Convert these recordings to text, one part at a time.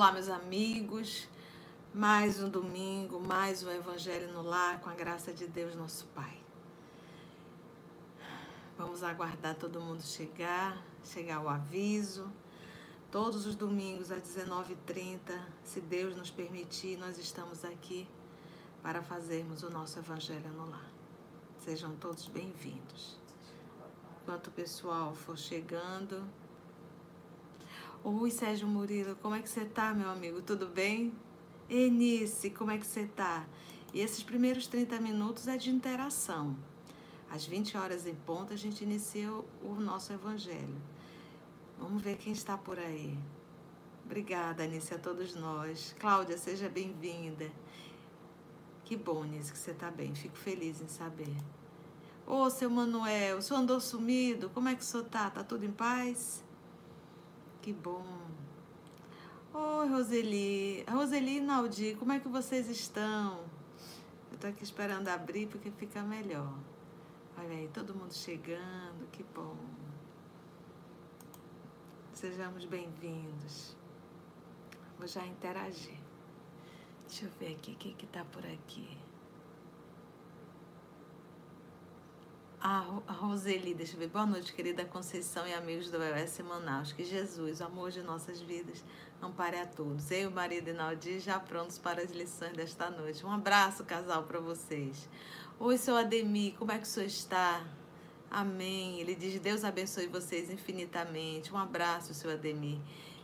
Olá, meus amigos. Mais um domingo, mais um Evangelho no Lar, com a graça de Deus, nosso Pai. Vamos aguardar todo mundo chegar, chegar o aviso. Todos os domingos às 19h30, se Deus nos permitir, nós estamos aqui para fazermos o nosso Evangelho no Lar. Sejam todos bem-vindos. Enquanto o pessoal for chegando, Oi, Sérgio Murilo, como é que você tá, meu amigo? Tudo bem? Enice, como é que você tá? E esses primeiros 30 minutos é de interação. Às 20 horas em ponto, a gente inicia o nosso evangelho. Vamos ver quem está por aí. Obrigada, Anice, a todos nós. Cláudia, seja bem-vinda. Que bom, Anice, que você está bem. Fico feliz em saber. Ô, seu Manuel, o senhor andou sumido? Como é que o senhor tá? Tá tudo em paz? Que bom. Oi, Roseli. Roseli e Naldi, como é que vocês estão? Eu tô aqui esperando abrir porque fica melhor. Olha aí, todo mundo chegando, que bom. Sejamos bem-vindos. Vou já interagir. Deixa eu ver aqui o que, que tá por aqui. A Roseli, deixa eu ver. Boa noite, querida Conceição e amigos do EOS Manaus. Que Jesus, o amor de nossas vidas, ampare a todos. Eu e o marido Inaldi já prontos para as lições desta noite. Um abraço, casal, para vocês. Oi, seu Ademir, como é que o senhor está? Amém. Ele diz: Deus abençoe vocês infinitamente. Um abraço, seu Ademir.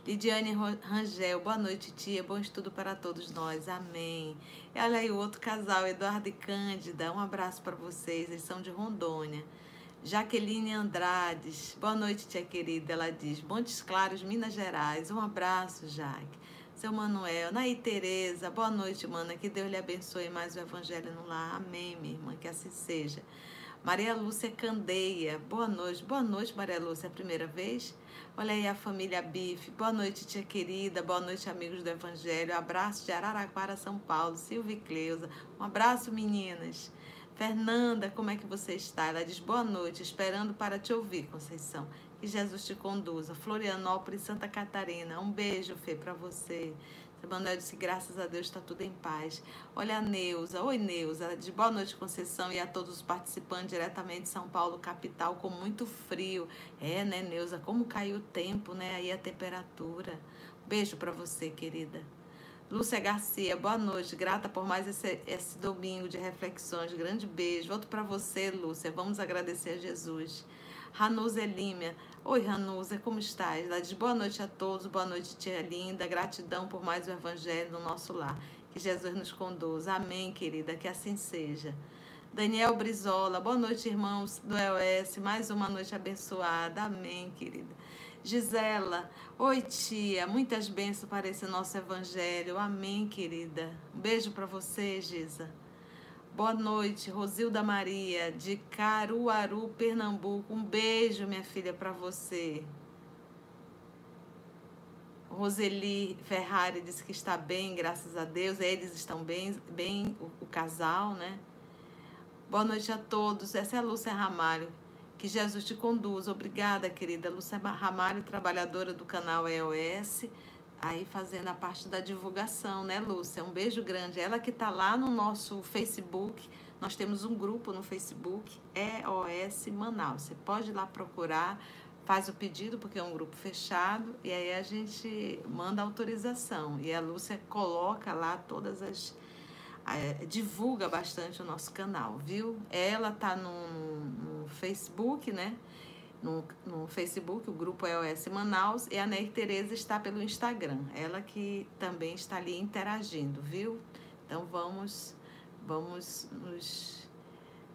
Lidiane Rangel, boa noite, tia. Bom estudo para todos nós. Amém. E olha aí o outro casal, Eduardo e Cândida. Um abraço para vocês. Eles são de Rondônia. Jaqueline Andrades, boa noite, tia querida. Ela diz: Montes Claros, Minas Gerais. Um abraço, Jaque. Seu Manuel, Naí Tereza, boa noite, mana. Que Deus lhe abençoe mais o Evangelho no lar. Amém, minha irmã. Que assim seja. Maria Lúcia Candeia, boa noite. Boa noite, Maria Lúcia. É a primeira vez? Olha aí a família Bife. Boa noite, tia querida. Boa noite, amigos do Evangelho. Abraço de Araraquara, São Paulo. Silvia e Cleusa. Um abraço, meninas. Fernanda, como é que você está? Ela diz boa noite, esperando para te ouvir, Conceição. Que Jesus te conduza. Florianópolis, Santa Catarina. Um beijo, Fê, para você. Emanuel disse, graças a Deus está tudo em paz. Olha a Neuza. Oi, Neuza. Diz, boa noite, Conceição, e a todos os participantes diretamente de São Paulo, capital, com muito frio. É, né, Neuza? Como caiu o tempo, né? Aí a temperatura. Beijo para você, querida. Lúcia Garcia, boa noite. Grata por mais esse, esse domingo de reflexões. Grande beijo. Outro para você, Lúcia. Vamos agradecer a Jesus. Ranuza Elímia. Oi, Ranuza, como estás? Ela diz boa noite a todos, boa noite, tia linda. Gratidão por mais o evangelho no nosso lar. Que Jesus nos conduza. Amém, querida, que assim seja. Daniel Brizola, boa noite, irmãos do EOS. Mais uma noite abençoada. Amém, querida. Gisela, oi, tia. Muitas bênçãos para esse nosso evangelho. Amém, querida. Um beijo para você, Gisa. Boa noite, Rosilda Maria, de Caruaru, Pernambuco. Um beijo, minha filha, para você. Roseli Ferrari disse que está bem, graças a Deus. Eles estão bem, bem o, o casal, né? Boa noite a todos. Essa é a Lúcia Ramalho. Que Jesus te conduza. Obrigada, querida. Lúcia Ramalho, trabalhadora do canal EOS aí fazendo a parte da divulgação, né, Lúcia? Um beijo grande. Ela que está lá no nosso Facebook. Nós temos um grupo no Facebook, EOS Manaus. Você pode ir lá procurar, faz o pedido, porque é um grupo fechado, e aí a gente manda autorização. E a Lúcia coloca lá todas as. Divulga bastante o nosso canal, viu? Ela tá no, no Facebook, né? No, no Facebook, o grupo EOS Manaus, e a Neir Tereza está pelo Instagram, ela que também está ali interagindo, viu? Então vamos, vamos nos,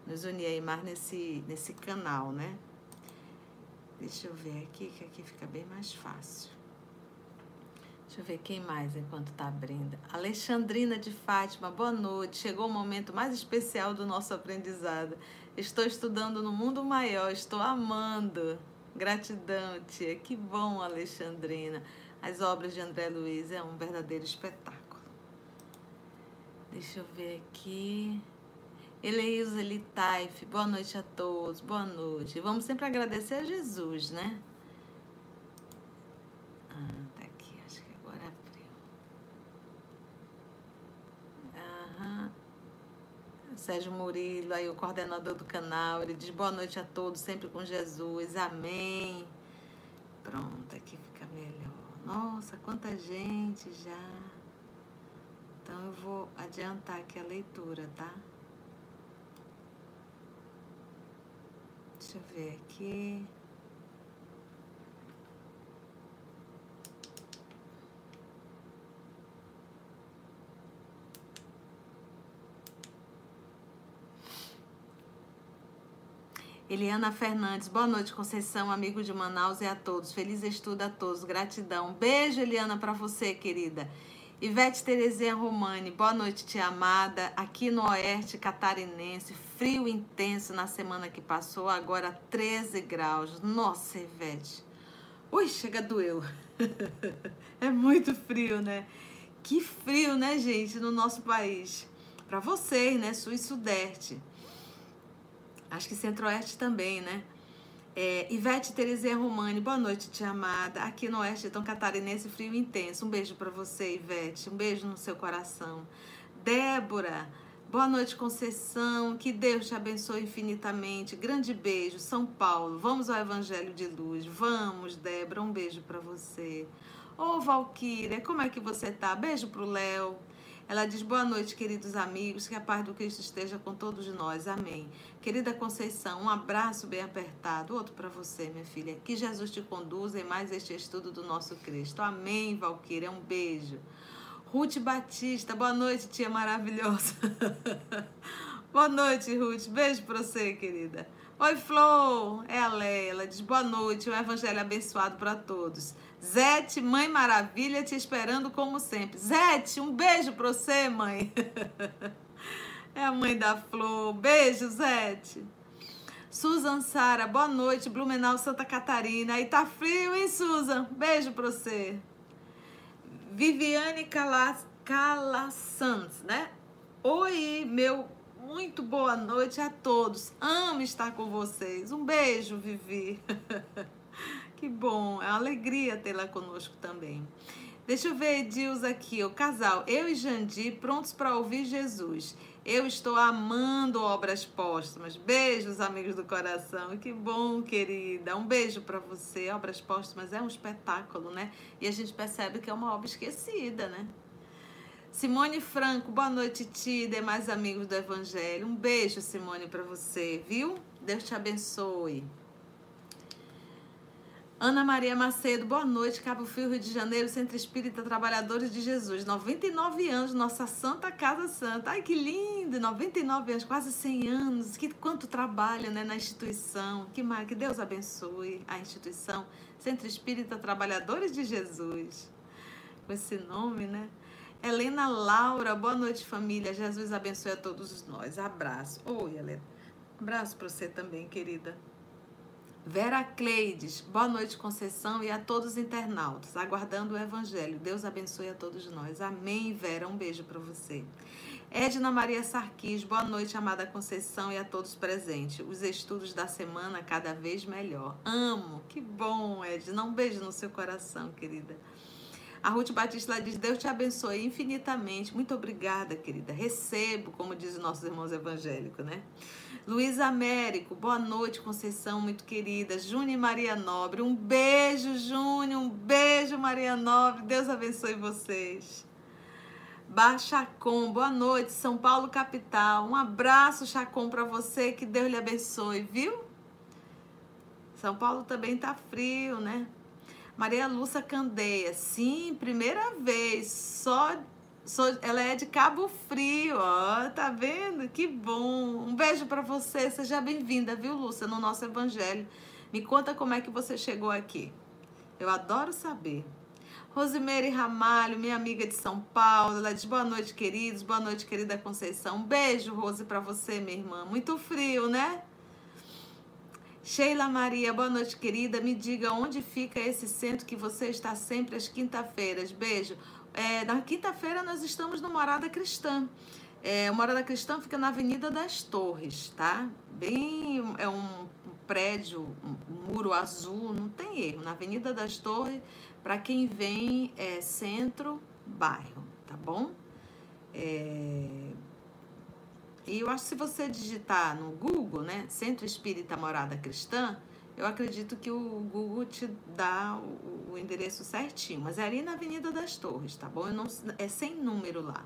nos unir aí mais nesse, nesse canal, né? Deixa eu ver aqui, que aqui fica bem mais fácil. Deixa eu ver quem mais enquanto está abrindo. Alexandrina de Fátima, boa noite. Chegou o momento mais especial do nosso aprendizado. Estou estudando no mundo maior, estou amando. Gratidão, tia. Que bom, Alexandrina. As obras de André Luiz é um verdadeiro espetáculo. Deixa eu ver aqui. Eleusa Litaif, boa noite a todos, boa noite. Vamos sempre agradecer a Jesus, né? Ah, tá aqui, acho que agora abriu. Aham. Sérgio Murilo, aí o coordenador do canal, ele diz boa noite a todos, sempre com Jesus, amém. Pronto, aqui fica melhor. Nossa, quanta gente já. Então eu vou adiantar aqui a leitura, tá? Deixa eu ver aqui. Eliana Fernandes, boa noite, Conceição, amigo de Manaus e a todos. Feliz estudo a todos, gratidão. Beijo, Eliana, para você, querida. Ivete Terezinha Romani, boa noite, tia amada. Aqui no Oeste Catarinense, frio intenso na semana que passou, agora 13 graus. Nossa, Ivete. Ui, chega doeu. é muito frio, né? Que frio, né, gente, no nosso país. Para vocês, né, sul e sudeste. Acho que Centro-Oeste também, né? É, Ivete Terezinha Romani, boa noite, tia amada. Aqui no Oeste, tão catarinense, frio intenso. Um beijo para você, Ivete. Um beijo no seu coração. Débora, boa noite, Conceição. Que Deus te abençoe infinitamente. Grande beijo, São Paulo. Vamos ao Evangelho de Luz. Vamos, Débora. Um beijo para você. Ô, Valquíria, como é que você tá? Beijo pro Léo. Ela diz: Boa noite, queridos amigos, que a paz do Cristo esteja com todos nós. Amém. Querida Conceição, um abraço bem apertado. Outro para você, minha filha. Que Jesus te conduza em mais este estudo do nosso Cristo. Amém, Valquíria. Um beijo. Ruth Batista, boa noite, tia maravilhosa. boa noite, Ruth. Beijo para você, querida. Oi, Flor. É a Leia. Ela diz boa noite. Um evangelho abençoado para todos. Zete, Mãe Maravilha, te esperando como sempre. Zete, um beijo pra você, mãe. É a mãe da Flor. Beijo, Zete. Susan Sara, boa noite. Blumenau, Santa Catarina. Aí tá frio, hein, Susan? Beijo pra você. Viviane Calassans, né? Oi, meu muito boa noite a todos. Amo estar com vocês. Um beijo, Vivi. Que bom, é uma alegria tê-la conosco também. Deixa eu ver, Edils aqui, o casal, eu e Jandir prontos para ouvir Jesus. Eu estou amando obras póstumas. Beijos, amigos do coração. Que bom, querida. Um beijo para você. Obras póstumas é um espetáculo, né? E a gente percebe que é uma obra esquecida, né? Simone Franco, boa noite, tia e demais amigos do Evangelho. Um beijo, Simone, para você, viu? Deus te abençoe. Ana Maria Macedo, boa noite, Cabo Frio, Rio de Janeiro, Centro Espírita Trabalhadores de Jesus. 99 anos, nossa Santa Casa Santa. Ai, que lindo! 99 anos, quase 100 anos. Que quanto trabalho né, na instituição. Que, que Deus abençoe a instituição Centro Espírita Trabalhadores de Jesus. Com esse nome, né? Helena Laura, boa noite, família. Jesus abençoe a todos nós. Abraço. Oi, Helena. Abraço para você também, querida. Vera Cleides, boa noite, Conceição, e a todos os internautas, aguardando o Evangelho. Deus abençoe a todos nós. Amém, Vera. Um beijo para você. Edna Maria Sarquis, boa noite, amada Conceição, e a todos presentes. Os estudos da semana cada vez melhor. Amo, que bom, Edna. Um beijo no seu coração, querida. A Ruth Batista diz: Deus te abençoe infinitamente. Muito obrigada, querida. Recebo, como dizem nossos irmãos evangélicos, né? Luiz Américo, boa noite, Conceição, muito querida. Júnior e Maria Nobre, um beijo, Júnior, um beijo, Maria Nobre. Deus abençoe vocês. Bar Chacon, boa noite, São Paulo capital. Um abraço, Chacon, para você, que Deus lhe abençoe, viu? São Paulo também tá frio, né? Maria Lúcia Candeia, sim, primeira vez, só Sou, ela é de Cabo Frio, ó, tá vendo? Que bom. Um beijo para você. Seja bem-vinda, viu, Lúcia, no nosso evangelho. Me conta como é que você chegou aqui. Eu adoro saber. Rosimeire Ramalho, minha amiga de São Paulo, ela diz boa noite, queridos, boa noite, querida Conceição. Um beijo, Rose, para você, minha irmã. Muito frio, né? Sheila Maria, boa noite, querida. Me diga onde fica esse centro que você está sempre às quinta-feiras. Beijo. É, na quinta-feira nós estamos no Morada Cristã. É, o Morada Cristã fica na Avenida das Torres, tá? Bem, é um prédio, um muro azul, não tem erro. Na Avenida das Torres, para quem vem é, centro, bairro, tá bom? É... E eu acho que se você digitar no Google, né, Centro Espírita Morada Cristã, eu acredito que o Google te dá o, o endereço certinho. Mas é ali na Avenida das Torres, tá bom? Não, é sem número lá.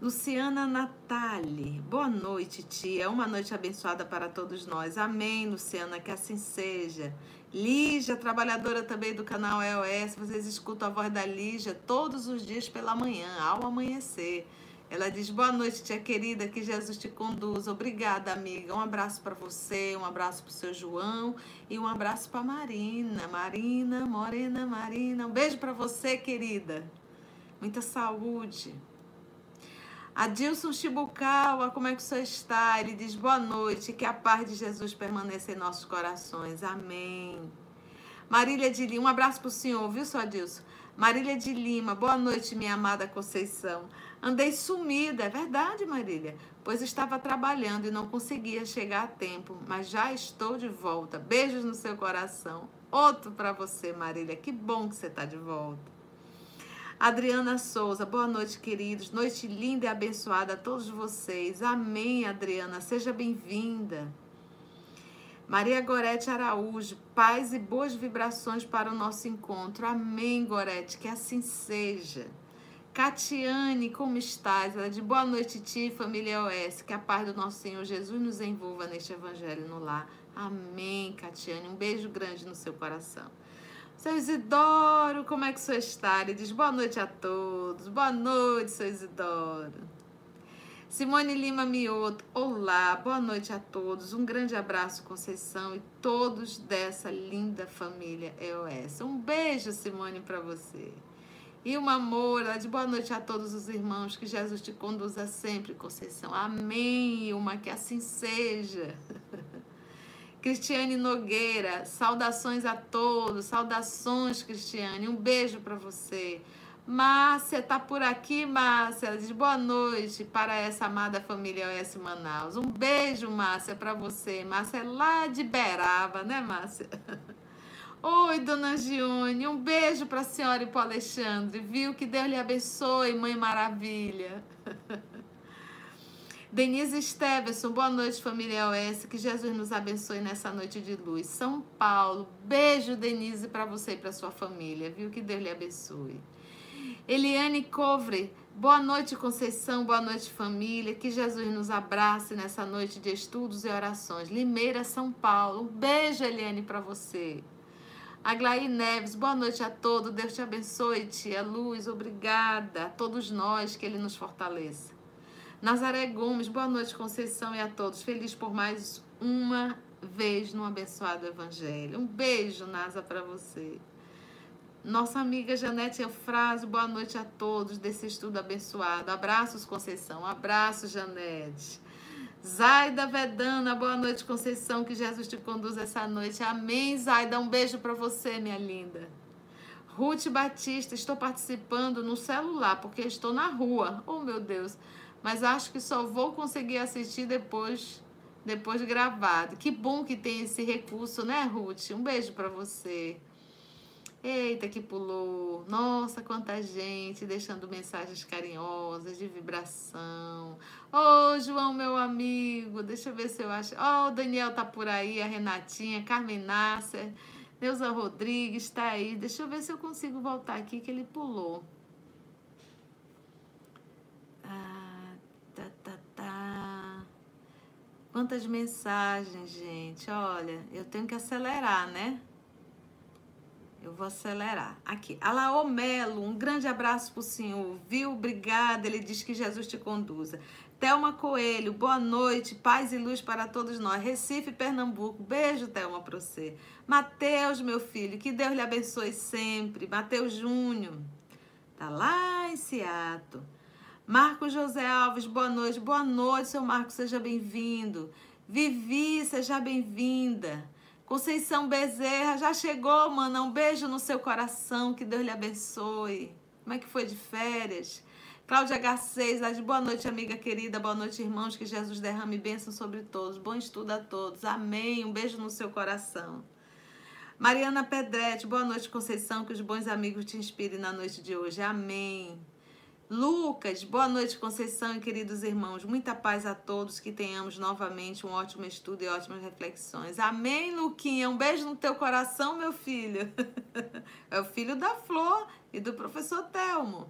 Luciana Natali, boa noite, tia. Uma noite abençoada para todos nós. Amém, Luciana, que assim seja. Lígia, trabalhadora também do canal EOS, vocês escutam a voz da Lígia todos os dias pela manhã, ao amanhecer. Ela diz: Boa noite, tia querida, que Jesus te conduza. Obrigada, amiga. Um abraço para você, um abraço para o seu João e um abraço para Marina. Marina, Morena, Marina. Um beijo para você, querida. Muita saúde. Adilson Chibucawa, como é que o senhor está? Ele diz boa noite, que a paz de Jesus permaneça em nossos corações. Amém. Marília de Lima, um abraço para o senhor, viu, só Adilson? Marília de Lima, boa noite, minha amada Conceição. Andei sumida, é verdade, Marília, pois estava trabalhando e não conseguia chegar a tempo, mas já estou de volta. Beijos no seu coração. Outro para você, Marília. Que bom que você está de volta. Adriana Souza, boa noite, queridos. Noite linda e abençoada a todos vocês. Amém, Adriana. Seja bem-vinda. Maria Gorete Araújo, paz e boas vibrações para o nosso encontro. Amém, Gorete, que assim seja. Catiane, como estás? Ela de boa noite, ti, família OS. Que a paz do nosso Senhor Jesus nos envolva neste evangelho no lar. Amém, Catiane. Um beijo grande no seu coração. Seu Isidoro, como é que senhor está? Ele diz boa noite a todos. Boa noite, seu Isidoro. Simone Lima Mioto, olá, boa noite a todos. Um grande abraço, Conceição, e todos dessa linda família EOS. Um beijo, Simone, para você. E uma Moura, de boa noite a todos os irmãos, que Jesus te conduza sempre, Conceição. Amém, uma que assim seja. Cristiane Nogueira, saudações a todos, saudações, Cristiane, um beijo para você. Márcia tá por aqui, Márcia. Diz boa noite para essa amada família OS Manaus. Um beijo, Márcia, para você. Márcia é lá de Beraba, né, Márcia? Oi, dona Gione. Um beijo para a senhora e para o Alexandre, viu? Que Deus lhe abençoe, mãe maravilha. Denise Stevenson, boa noite, família OS. Que Jesus nos abençoe nessa noite de luz. São Paulo, beijo, Denise, para você e para sua família, viu? Que Deus lhe abençoe. Eliane Covre, boa noite, Conceição, boa noite, família. Que Jesus nos abrace nessa noite de estudos e orações. Limeira, São Paulo. Um beijo, Eliane, para você. Aglaí Neves, boa noite a todos. Deus te abençoe, tia Luz. Obrigada a todos nós, que Ele nos fortaleça. Nazaré Gomes, boa noite, Conceição, e a todos. Feliz por mais uma vez no abençoado Evangelho. Um beijo, Nasa, para você. Nossa amiga Janete Eufrásio, boa noite a todos desse estudo abençoado. Abraços, Conceição. Abraços, Janete. Zaida Vedana, boa noite, Conceição. Que Jesus te conduza essa noite. Amém, Zaida. Um beijo para você, minha linda. Ruth Batista, estou participando no celular porque estou na rua. Oh, meu Deus mas acho que só vou conseguir assistir depois depois gravado. Que bom que tem esse recurso, né, Ruth? Um beijo para você. Eita, que pulou. Nossa, quanta gente deixando mensagens carinhosas, de vibração. Ô, oh, João, meu amigo, deixa eu ver se eu acho. Ó, oh, o Daniel tá por aí, a Renatinha, Carmen Nasser, Neuza Rodrigues tá aí. Deixa eu ver se eu consigo voltar aqui, que ele pulou. Quantas mensagens, gente. Olha, eu tenho que acelerar, né? Eu vou acelerar. Aqui. Alaô Melo, um grande abraço pro senhor. Viu? Obrigada. Ele diz que Jesus te conduza. Thelma Coelho, boa noite. Paz e luz para todos nós. Recife, Pernambuco. Beijo, Thelma, para você. Mateus, meu filho, que Deus lhe abençoe sempre. Mateus Júnior. Tá lá em Seattle. Marcos José Alves, boa noite. Boa noite, seu Marcos, seja bem-vindo. Vivi, seja bem-vinda. Conceição Bezerra, já chegou, mana. Um beijo no seu coração, que Deus lhe abençoe. Como é que foi de férias? Cláudia H6, lá de boa noite, amiga querida. Boa noite, irmãos. Que Jesus derrame bênção sobre todos. Bom estudo a todos. Amém. Um beijo no seu coração. Mariana Pedretti, boa noite, Conceição. Que os bons amigos te inspirem na noite de hoje. Amém. Lucas, boa noite, Conceição e queridos irmãos. Muita paz a todos, que tenhamos novamente um ótimo estudo e ótimas reflexões. Amém, Luquinha. Um beijo no teu coração, meu filho. É o filho da Flor e do professor Telmo.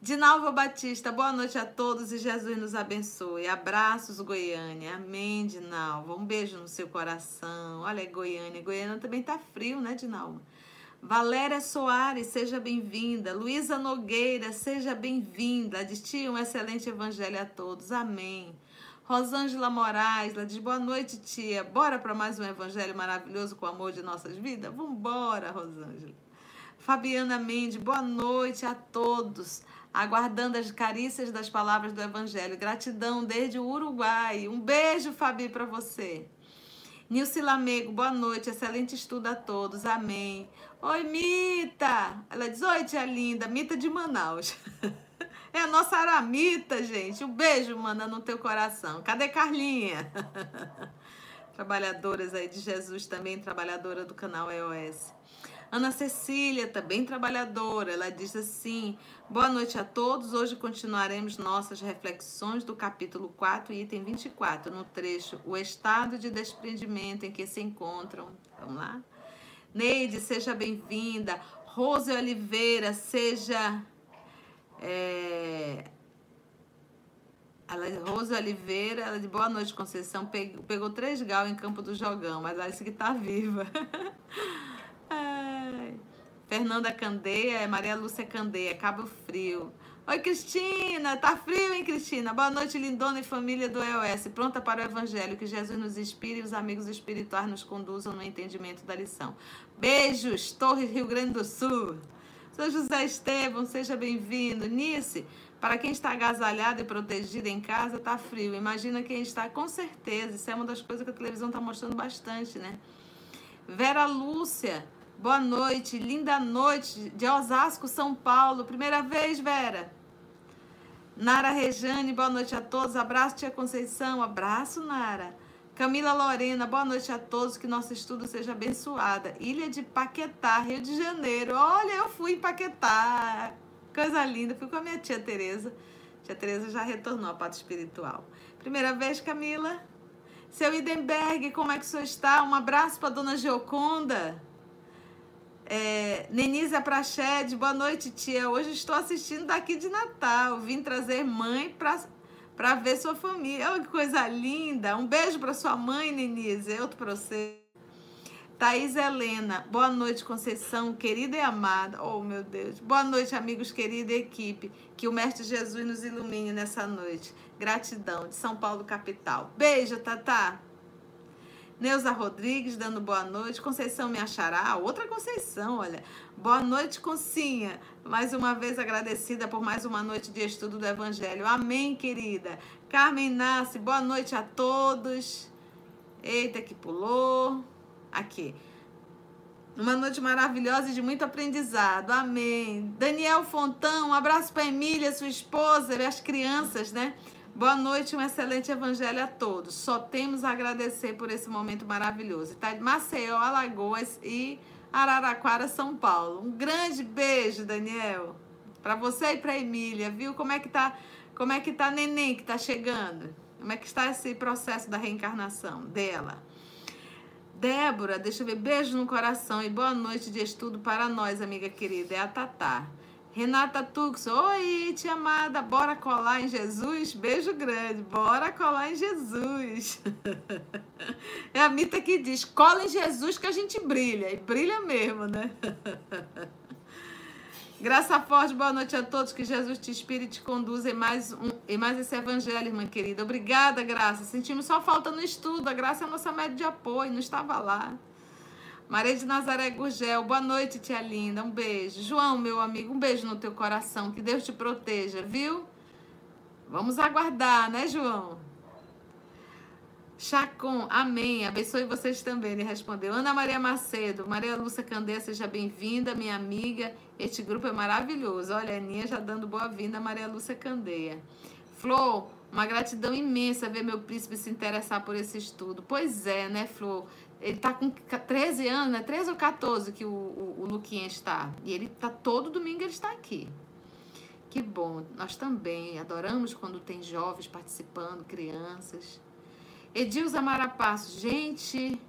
Dinalva Batista, boa noite a todos e Jesus nos abençoe. Abraços, Goiânia. Amém, Dinalva. Um beijo no seu coração. Olha, Goiânia. Goiânia também tá frio, né, Dinalva? Valéria Soares, seja bem-vinda. Luísa Nogueira, seja bem-vinda. Diz um excelente evangelho a todos. Amém. Rosângela Moraes, ela diz boa noite, tia. Bora para mais um evangelho maravilhoso com o amor de nossas vidas? Vambora, Rosângela. Fabiana Mendes, boa noite a todos. Aguardando as carícias das palavras do evangelho. Gratidão desde o Uruguai. Um beijo, Fabi, para você. Nilce Lamego, boa noite. Excelente estudo a todos. Amém. Oi, Mita! Ela diz: Oi, tia linda, Mita de Manaus. É a nossa Aramita, gente. Um beijo, manda no teu coração. Cadê Carlinha? Trabalhadoras aí de Jesus também, trabalhadora do canal EOS. Ana Cecília, também trabalhadora, ela diz assim: Boa noite a todos. Hoje continuaremos nossas reflexões do capítulo 4, item 24, no trecho O estado de desprendimento em que se encontram. Vamos lá? Neide, seja bem-vinda. Rose Oliveira, seja. É... Ela, Rose Oliveira, ela de boa noite, Conceição. Pegou, pegou três gal em Campo do Jogão, mas ela disse que tá viva. Fernanda Candeia, é Maria Lúcia Candeia, Cabo Frio. Oi, Cristina! Tá frio, hein, Cristina? Boa noite, lindona e família do EOS. Pronta para o Evangelho. Que Jesus nos inspire e os amigos espirituais nos conduzam no entendimento da lição. Beijos, Torres, Rio Grande do Sul. Sou José Estevam, seja bem-vindo. Nice, para quem está agasalhado e protegido em casa, tá frio. Imagina quem está, com certeza. Isso é uma das coisas que a televisão está mostrando bastante, né? Vera Lúcia, boa noite, linda noite de Osasco, São Paulo. Primeira vez, Vera. Nara Rejane, boa noite a todos. Abraço, tia Conceição. Abraço, Nara. Camila Lorena, boa noite a todos. Que nosso estudo seja abençoada. Ilha de Paquetá, Rio de Janeiro. Olha, eu fui em Paquetá. Coisa linda. Fui com a minha tia Tereza. Tia Tereza já retornou ao pato espiritual. Primeira vez, Camila. Seu Idenberg, como é que o senhor está? Um abraço para dona Geoconda. É, Nenisa Prached, boa noite, tia. Hoje estou assistindo daqui de Natal. Vim trazer mãe para ver sua família. Olha que coisa linda. Um beijo para sua mãe, Nenise. Outro para você. Thaís Helena, boa noite, Conceição, querida e amada. Oh, meu Deus. Boa noite, amigos, querida equipe. Que o Mestre Jesus nos ilumine nessa noite. Gratidão, de São Paulo, capital. Beijo, Tatá. Neuza Rodrigues dando boa noite. Conceição me achará. Outra Conceição, olha. Boa noite, Concinha. Mais uma vez agradecida por mais uma noite de estudo do Evangelho. Amém, querida. Carmen Nasce, boa noite a todos. Eita, que pulou. Aqui. Uma noite maravilhosa e de muito aprendizado. Amém. Daniel Fontão, um abraço para Emília, sua esposa, e as crianças, né? Boa noite, um excelente evangelho a todos. Só temos a agradecer por esse momento maravilhoso. Tá de Maceió, Alagoas e Araraquara, São Paulo. Um grande beijo, Daniel, para você e para Emília, viu? Como é que tá? Como é que tá neném que tá chegando? Como é que está esse processo da reencarnação dela? Débora, deixa eu ver, beijo no coração e boa noite de estudo para nós, amiga querida. É a Tatá. Renata Tux, oi, tia amada, bora colar em Jesus? Beijo grande, bora colar em Jesus. É a Mita que diz, cola em Jesus que a gente brilha, e brilha mesmo, né? Graça forte, boa noite a todos, que Jesus te inspire e te conduza em mais, um, em mais esse evangelho, irmã querida. Obrigada, Graça. Sentimos só falta no estudo, a Graça é a nossa média de apoio, não estava lá. Maria de Nazaré Gurgel, boa noite, tia linda. Um beijo. João, meu amigo, um beijo no teu coração. Que Deus te proteja, viu? Vamos aguardar, né, João? Chacon, amém. Abençoe vocês também, ele respondeu. Ana Maria Macedo, Maria Lúcia Candeia, seja bem-vinda, minha amiga. Este grupo é maravilhoso. Olha, a Aninha já dando boa-vinda, Maria Lúcia Candeia. Flor, uma gratidão imensa ver meu príncipe se interessar por esse estudo. Pois é, né, Flor? Ele tá com 13 anos, né? 13 ou 14 que o, o, o Luquinha está. E ele tá todo domingo ele está aqui. Que bom. Nós também adoramos quando tem jovens participando, crianças. Edilza Marapasso, gente,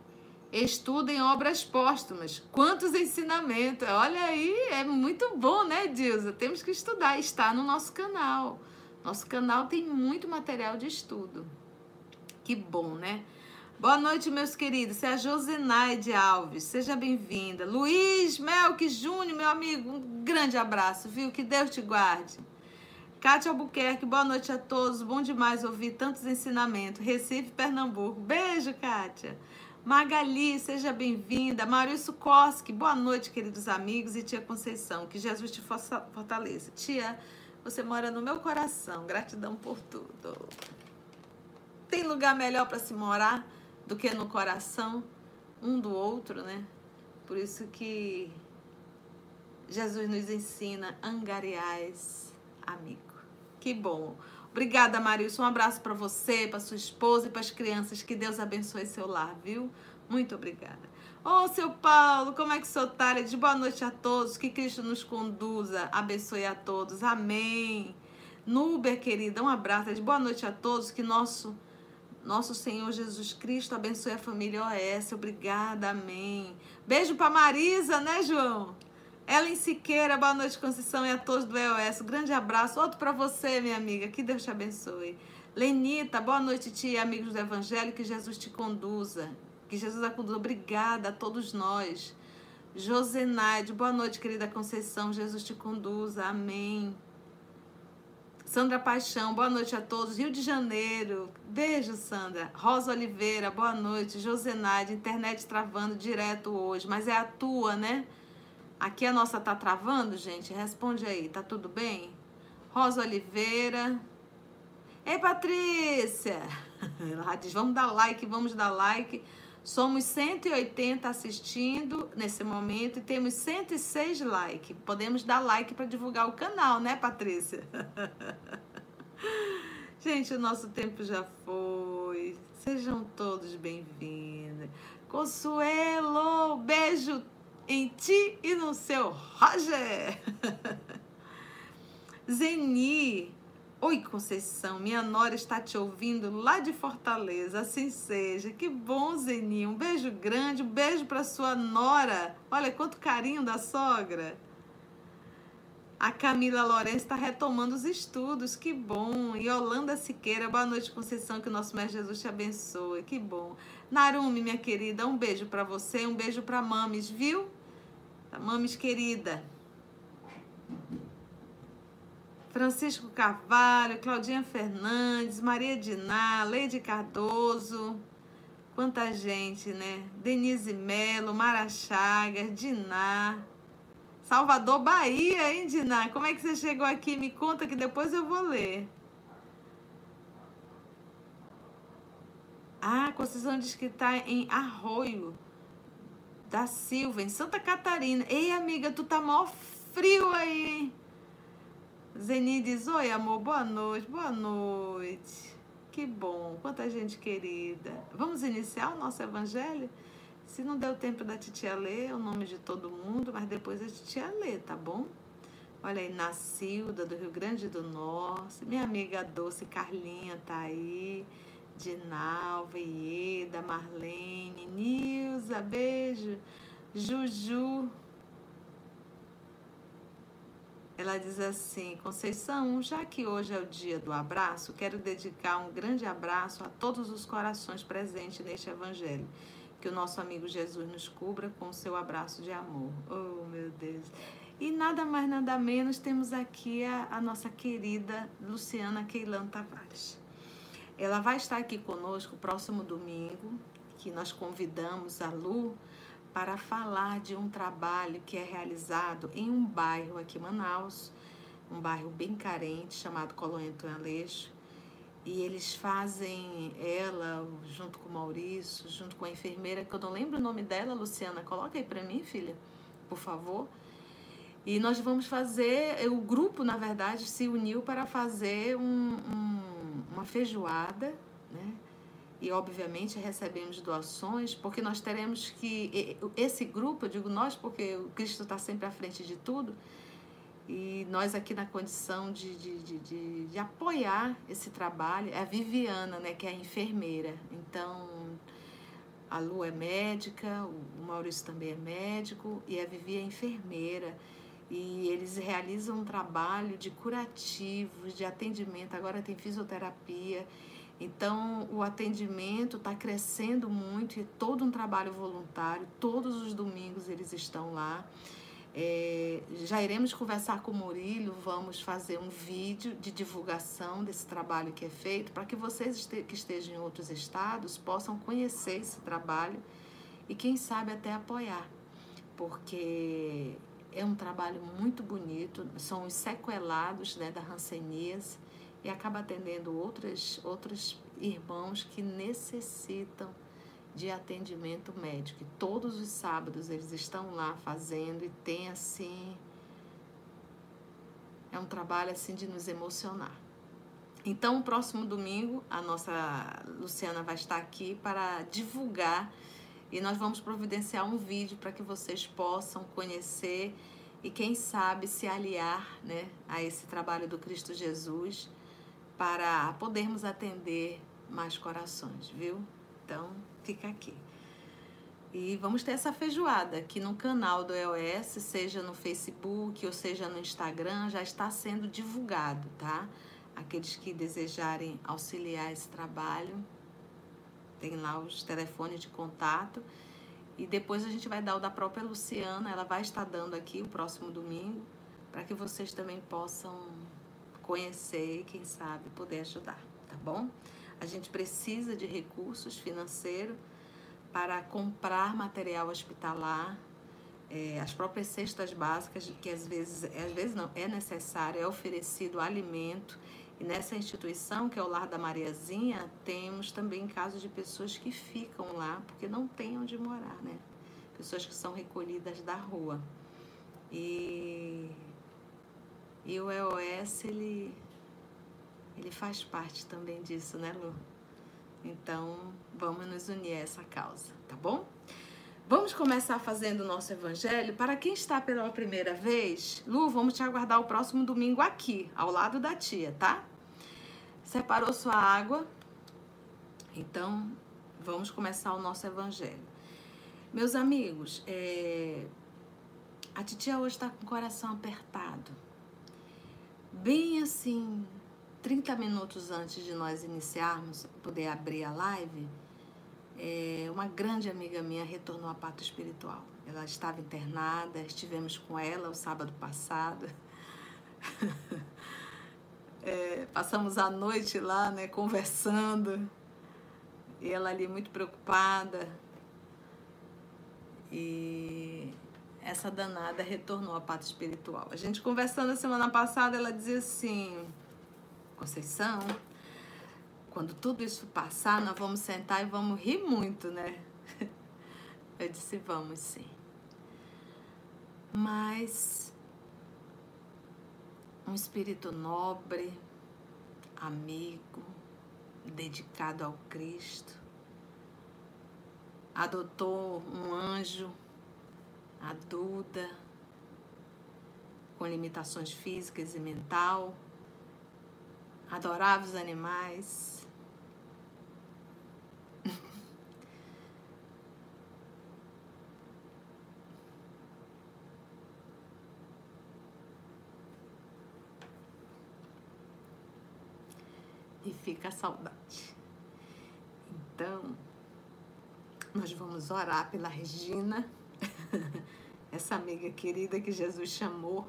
estudem obras póstumas. Quantos ensinamentos. Olha aí, é muito bom, né, Edilza? Temos que estudar. Está no nosso canal. Nosso canal tem muito material de estudo. Que bom, né? Boa noite, meus queridos. É a Josenaide Alves. Seja bem-vinda. Luiz Melk Júnior, meu amigo, um grande abraço, viu? Que Deus te guarde. Cátia Albuquerque, boa noite a todos. Bom demais ouvir tantos ensinamentos. Recife, Pernambuco. Beijo, Kátia. Magali, seja bem-vinda. Maurício Koski, boa noite, queridos amigos. E tia Conceição, que Jesus te fortaleça. Tia, você mora no meu coração. Gratidão por tudo. Tem lugar melhor para se morar? Do que no coração um do outro, né? Por isso que Jesus nos ensina angariais, amigo. Que bom. Obrigada, Marilson. Um abraço para você, para sua esposa e para as crianças. Que Deus abençoe seu lar, viu? Muito obrigada. Ô, oh, seu Paulo, como é que o senhor tá? De boa noite a todos. Que Cristo nos conduza. Abençoe a todos. Amém. Núber, querida, um abraço. De boa noite a todos. Que nosso nosso Senhor Jesus Cristo abençoe a família OS. Obrigada, amém. Beijo para Marisa, né, João? Ellen Siqueira, boa noite, Conceição, e a todos do EOS. Grande abraço. Outro para você, minha amiga. Que Deus te abençoe. Lenita, boa noite, tia, amigos do Evangelho. Que Jesus te conduza. Que Jesus a conduza. Obrigada a todos nós. Josenaide, boa noite, querida Conceição. Jesus te conduza. Amém. Sandra Paixão, boa noite a todos. Rio de Janeiro, beijo, Sandra. Rosa Oliveira, boa noite. Josenade, internet travando direto hoje, mas é a tua, né? Aqui a nossa tá travando, gente? Responde aí, tá tudo bem? Rosa Oliveira. Ei, Patrícia! Ela diz, vamos dar like, vamos dar like. Somos 180 assistindo nesse momento e temos 106 likes. Podemos dar like para divulgar o canal, né, Patrícia? Gente, o nosso tempo já foi. Sejam todos bem-vindos. Consuelo, beijo em ti e no seu Roger. Zeni, Oi, Conceição, minha nora está te ouvindo lá de Fortaleza, assim seja. Que bom, Zeninho. Um beijo grande, um beijo para sua nora. Olha quanto carinho da sogra. A Camila Lourenço está retomando os estudos, que bom. E Holanda Siqueira, boa noite, Conceição, que o nosso Mestre Jesus te abençoe, que bom. Narumi, minha querida, um beijo para você, um beijo para Mames, viu? Mames querida. Francisco Carvalho, Claudinha Fernandes, Maria Diná, Leide Cardoso, quanta gente, né? Denise Melo, Mara Chagas, Diná. Salvador, Bahia, hein, Diná? Como é que você chegou aqui? Me conta que depois eu vou ler. Ah, Conceição diz que está em Arroio da Silva, em Santa Catarina. Ei, amiga, tu tá mó frio aí, hein? Zeni diz: Oi, amor, boa noite, boa noite. Que bom, quanta gente querida. Vamos iniciar o nosso evangelho? Se não deu tempo da titia ler o nome de todo mundo, mas depois a titia lê, tá bom? Olha aí, Nacilda, do Rio Grande do Norte. Minha amiga doce Carlinha tá aí. Dinalva, Ieda, Marlene, Nilza, beijo. Juju, ela diz assim: Conceição, já que hoje é o dia do abraço, quero dedicar um grande abraço a todos os corações presentes neste evangelho. Que o nosso amigo Jesus nos cubra com o seu abraço de amor. Oh, meu Deus. E nada mais, nada menos, temos aqui a, a nossa querida Luciana Keilan Tavares. Ela vai estar aqui conosco próximo domingo, que nós convidamos a Lu para falar de um trabalho que é realizado em um bairro aqui em Manaus, um bairro bem carente chamado Colônia Antônio Aleixo. E eles fazem, ela, junto com o Maurício, junto com a enfermeira, que eu não lembro o nome dela, Luciana, coloca aí para mim, filha, por favor. E nós vamos fazer, o grupo, na verdade, se uniu para fazer um, um, uma feijoada, né? E obviamente recebemos doações, porque nós teremos que, esse grupo, eu digo nós porque o Cristo está sempre à frente de tudo, E nós aqui na condição de, de, de, de, de apoiar esse trabalho, é a Viviana, né, que é a enfermeira. Então, a Lu é médica, o Maurício também é médico e a Vivi é enfermeira. E eles realizam um trabalho de curativos, de atendimento, agora tem fisioterapia. Então, o atendimento está crescendo muito e todo um trabalho voluntário. Todos os domingos eles estão lá. É, já iremos conversar com o Murilo, vamos fazer um vídeo de divulgação desse trabalho que é feito para que vocês que estejam em outros estados possam conhecer esse trabalho e quem sabe até apoiar, porque é um trabalho muito bonito, são os sequelados né, da Hanseníase e acaba atendendo outras, outros irmãos que necessitam de atendimento médico. E todos os sábados eles estão lá fazendo e tem assim é um trabalho assim de nos emocionar. Então, próximo domingo, a nossa Luciana vai estar aqui para divulgar e nós vamos providenciar um vídeo para que vocês possam conhecer e quem sabe se aliar, né, a esse trabalho do Cristo Jesus para podermos atender mais corações, viu? Então, fica aqui. E vamos ter essa feijoada aqui no canal do EOS, seja no Facebook ou seja no Instagram, já está sendo divulgado, tá? Aqueles que desejarem auxiliar esse trabalho, tem lá os telefones de contato. E depois a gente vai dar o da própria Luciana, ela vai estar dando aqui o próximo domingo, para que vocês também possam conhecer e, quem sabe, poder ajudar, tá bom? A gente precisa de recursos financeiros para comprar material hospitalar, é, as próprias cestas básicas, que às vezes, às vezes não, é necessário, é oferecido alimento. E nessa instituição, que é o Lar da Mariazinha, temos também casos de pessoas que ficam lá porque não têm onde morar, né? Pessoas que são recolhidas da rua. E e o EOS, ele, ele faz parte também disso, né, Lu? Então, vamos nos unir a essa causa, tá bom? Vamos começar fazendo o nosso evangelho. Para quem está pela primeira vez, Lu, vamos te aguardar o próximo domingo aqui, ao lado da tia, tá? Separou sua água? Então, vamos começar o nosso evangelho. Meus amigos, é... a titia hoje está com o coração apertado bem assim, 30 minutos antes de nós iniciarmos, poder abrir a live, é, uma grande amiga minha retornou à pata espiritual. Ela estava internada, estivemos com ela o sábado passado. é, passamos a noite lá, né, conversando. E ela ali muito preocupada. E essa danada retornou à parte espiritual. A gente conversando a semana passada, ela dizia assim: Conceição, quando tudo isso passar, nós vamos sentar e vamos rir muito, né? Eu disse: Vamos sim. Mas um espírito nobre, amigo, dedicado ao Cristo, adotou um anjo a Duda, com limitações físicas e mental, adorava os animais. e fica a saudade. Então, nós vamos orar pela Regina essa amiga querida que Jesus chamou.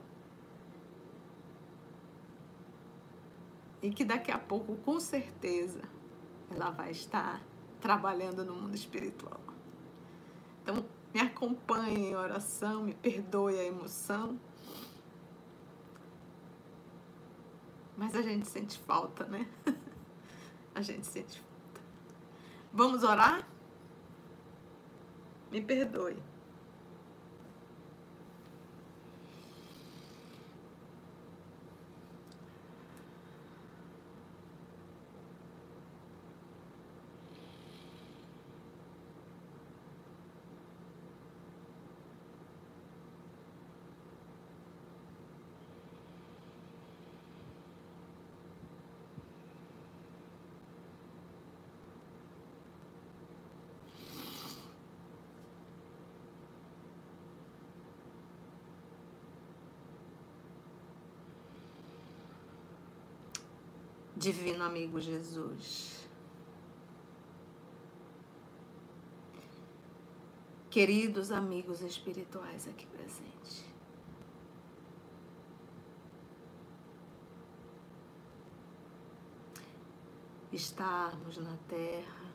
E que daqui a pouco, com certeza, ela vai estar trabalhando no mundo espiritual. Então, me acompanhe em oração, me perdoe a emoção. Mas a gente sente falta, né? A gente sente falta. Vamos orar? Me perdoe. Divino amigo Jesus. Queridos amigos espirituais aqui presentes. Estarmos na Terra,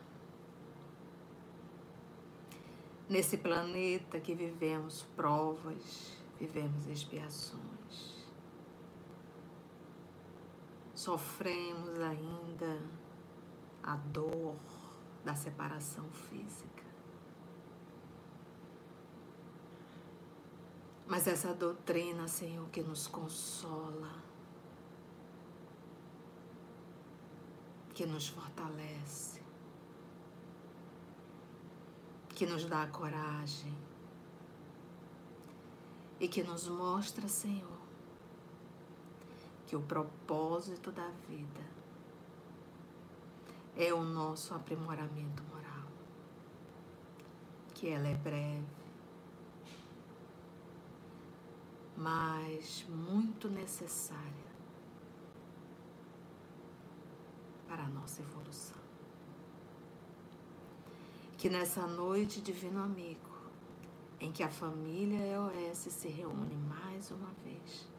nesse planeta que vivemos provas, vivemos expiações. Sofremos ainda a dor da separação física. Mas essa doutrina, Senhor, que nos consola, que nos fortalece, que nos dá coragem e que nos mostra, Senhor, que o propósito da vida é o nosso aprimoramento moral, que ela é breve, mas muito necessária para a nossa evolução. Que nessa noite, Divino Amigo, em que a família EOS se reúne mais uma vez,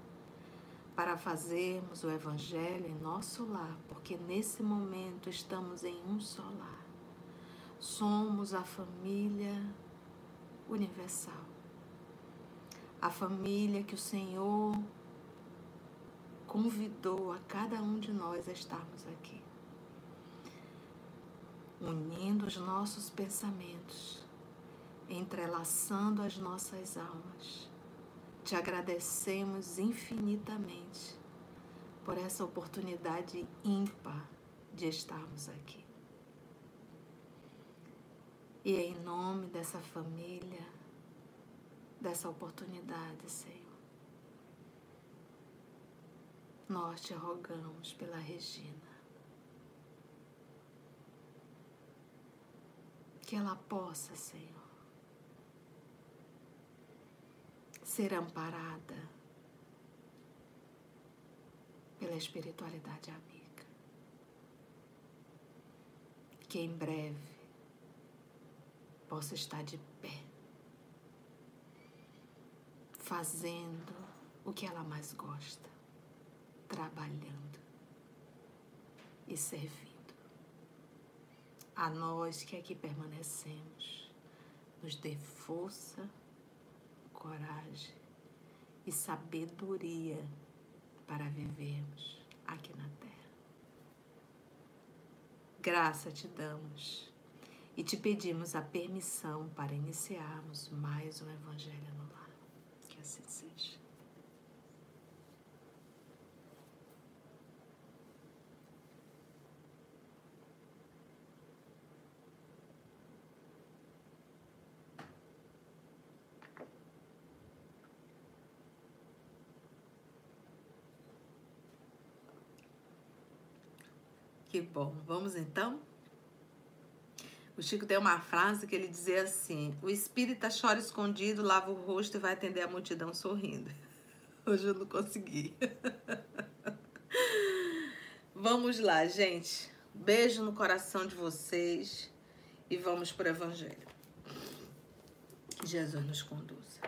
para fazermos o Evangelho em nosso lar, porque nesse momento estamos em um só lar. Somos a família universal, a família que o Senhor convidou a cada um de nós a estarmos aqui, unindo os nossos pensamentos, entrelaçando as nossas almas te agradecemos infinitamente por essa oportunidade ímpar de estarmos aqui. E é em nome dessa família, dessa oportunidade, Senhor, nós te rogamos pela Regina. Que ela possa, Senhor, ser amparada pela espiritualidade amiga. Que em breve possa estar de pé, fazendo o que ela mais gosta, trabalhando e servindo. A nós que aqui permanecemos, nos dê força coragem e sabedoria para vivermos aqui na Terra. Graça te damos e te pedimos a permissão para iniciarmos mais um Evangelho no Lar. Que assim seja. Que bom. Vamos então? O Chico tem uma frase que ele dizia assim: O espírita chora escondido, lava o rosto e vai atender a multidão sorrindo. Hoje eu não consegui. Vamos lá, gente. Beijo no coração de vocês e vamos para o Evangelho. Jesus nos conduza.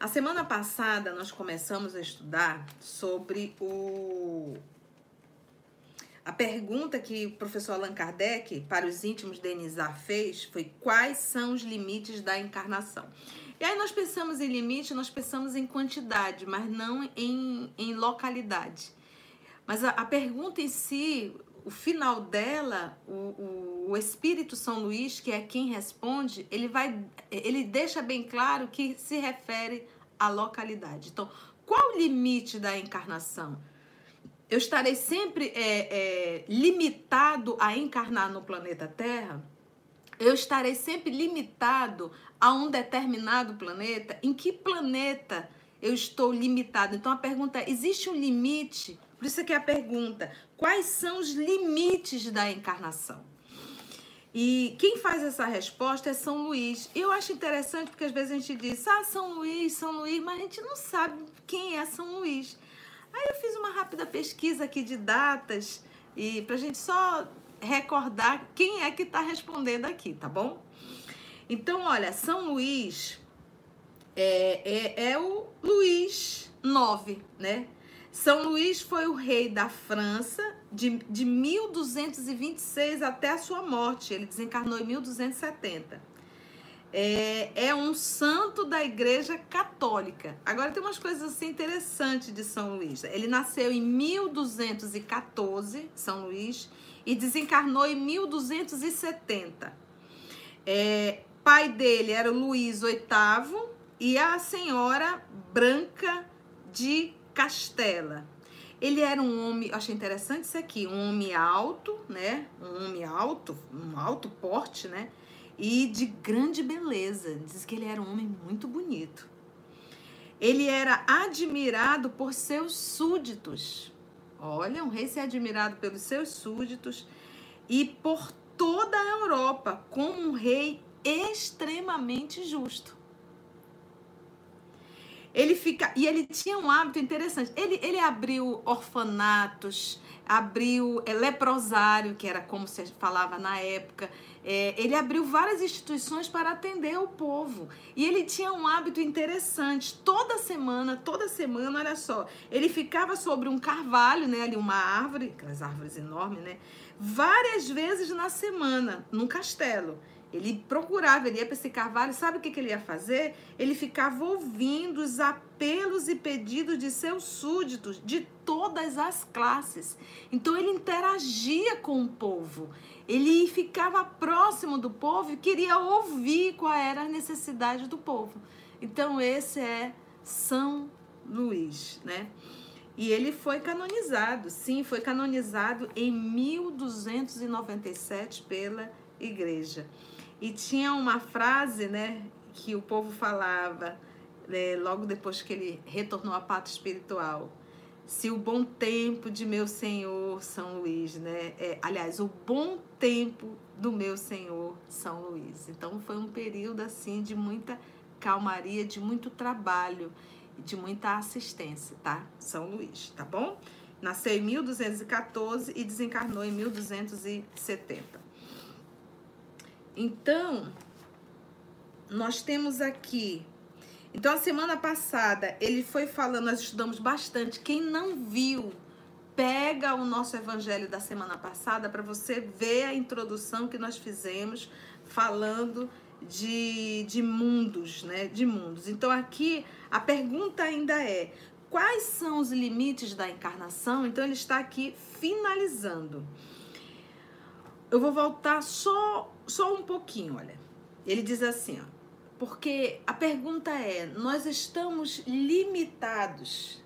A semana passada nós começamos a estudar sobre o a pergunta que o professor Allan Kardec, para os íntimos de Denizar, fez foi quais são os limites da encarnação? E aí nós pensamos em limite, nós pensamos em quantidade, mas não em, em localidade. Mas a, a pergunta em si, o final dela, o, o, o, Espírito São Luís, que é quem responde, ele vai, ele deixa bem claro que se refere à localidade. Então, qual o limite da encarnação? Eu estarei sempre é, é, limitado a encarnar no planeta Terra? Eu estarei sempre limitado a um determinado planeta? Em que planeta eu estou limitado? Então a pergunta é: existe um limite? Por isso é que é a pergunta: quais são os limites da encarnação? E quem faz essa resposta é São Luís. Eu acho interessante porque às vezes a gente diz, ah, São Luís, São Luís, mas a gente não sabe quem é São Luís. Aí eu fiz uma rápida pesquisa aqui de datas e pra gente só recordar quem é que está respondendo aqui, tá bom? Então, olha, São Luís é, é, é o Luís IX, né? São Luís foi o rei da França de, de 1226 até a sua morte. Ele desencarnou em 1270. É, é um santo da Igreja Católica. Agora tem umas coisas assim interessantes de São Luís. Ele nasceu em 1214, São Luís, e desencarnou em 1270. É, pai dele era o Luís VIII e a senhora Branca de Castela. Ele era um homem, achei interessante isso aqui, um homem alto, né? Um homem alto, um alto porte, né? E de grande beleza. Diz que ele era um homem muito bonito. Ele era admirado por seus súditos. Olha, um rei ser admirado pelos seus súditos e por toda a Europa como um rei extremamente justo. Ele fica e ele tinha um hábito interessante. Ele, ele abriu orfanatos, abriu é, leprosário, que era como se falava na época. É, ele abriu várias instituições para atender o povo. E ele tinha um hábito interessante. Toda semana, toda semana, olha só, ele ficava sobre um carvalho, né? Ali uma árvore, aquelas árvores enormes, né? Várias vezes na semana, num castelo. Ele procurava, ele ia para esse carvalho, sabe o que, que ele ia fazer? Ele ficava ouvindo os apelos e pedidos de seus súditos, de todas as classes. Então ele interagia com o povo, ele ficava próximo do povo e queria ouvir qual era a necessidade do povo. Então esse é São Luís, né? E ele foi canonizado, sim, foi canonizado em 1297 pela igreja. E tinha uma frase, né, que o povo falava né, logo depois que ele retornou à pátria espiritual. Se o bom tempo de meu Senhor São Luís, né? É, aliás, o bom tempo do meu Senhor São Luís. Então foi um período assim de muita calmaria, de muito trabalho, de muita assistência, tá? São Luís, tá bom? Nasceu em 1214 e desencarnou em 1270. Então, nós temos aqui. Então, a semana passada, ele foi falando, nós estudamos bastante. Quem não viu, pega o nosso evangelho da semana passada para você ver a introdução que nós fizemos falando de, de mundos, né? De mundos. Então, aqui a pergunta ainda é: quais são os limites da encarnação? Então, ele está aqui finalizando. Eu vou voltar só só um pouquinho, olha. Ele diz assim, ó, porque a pergunta é: nós estamos limitados,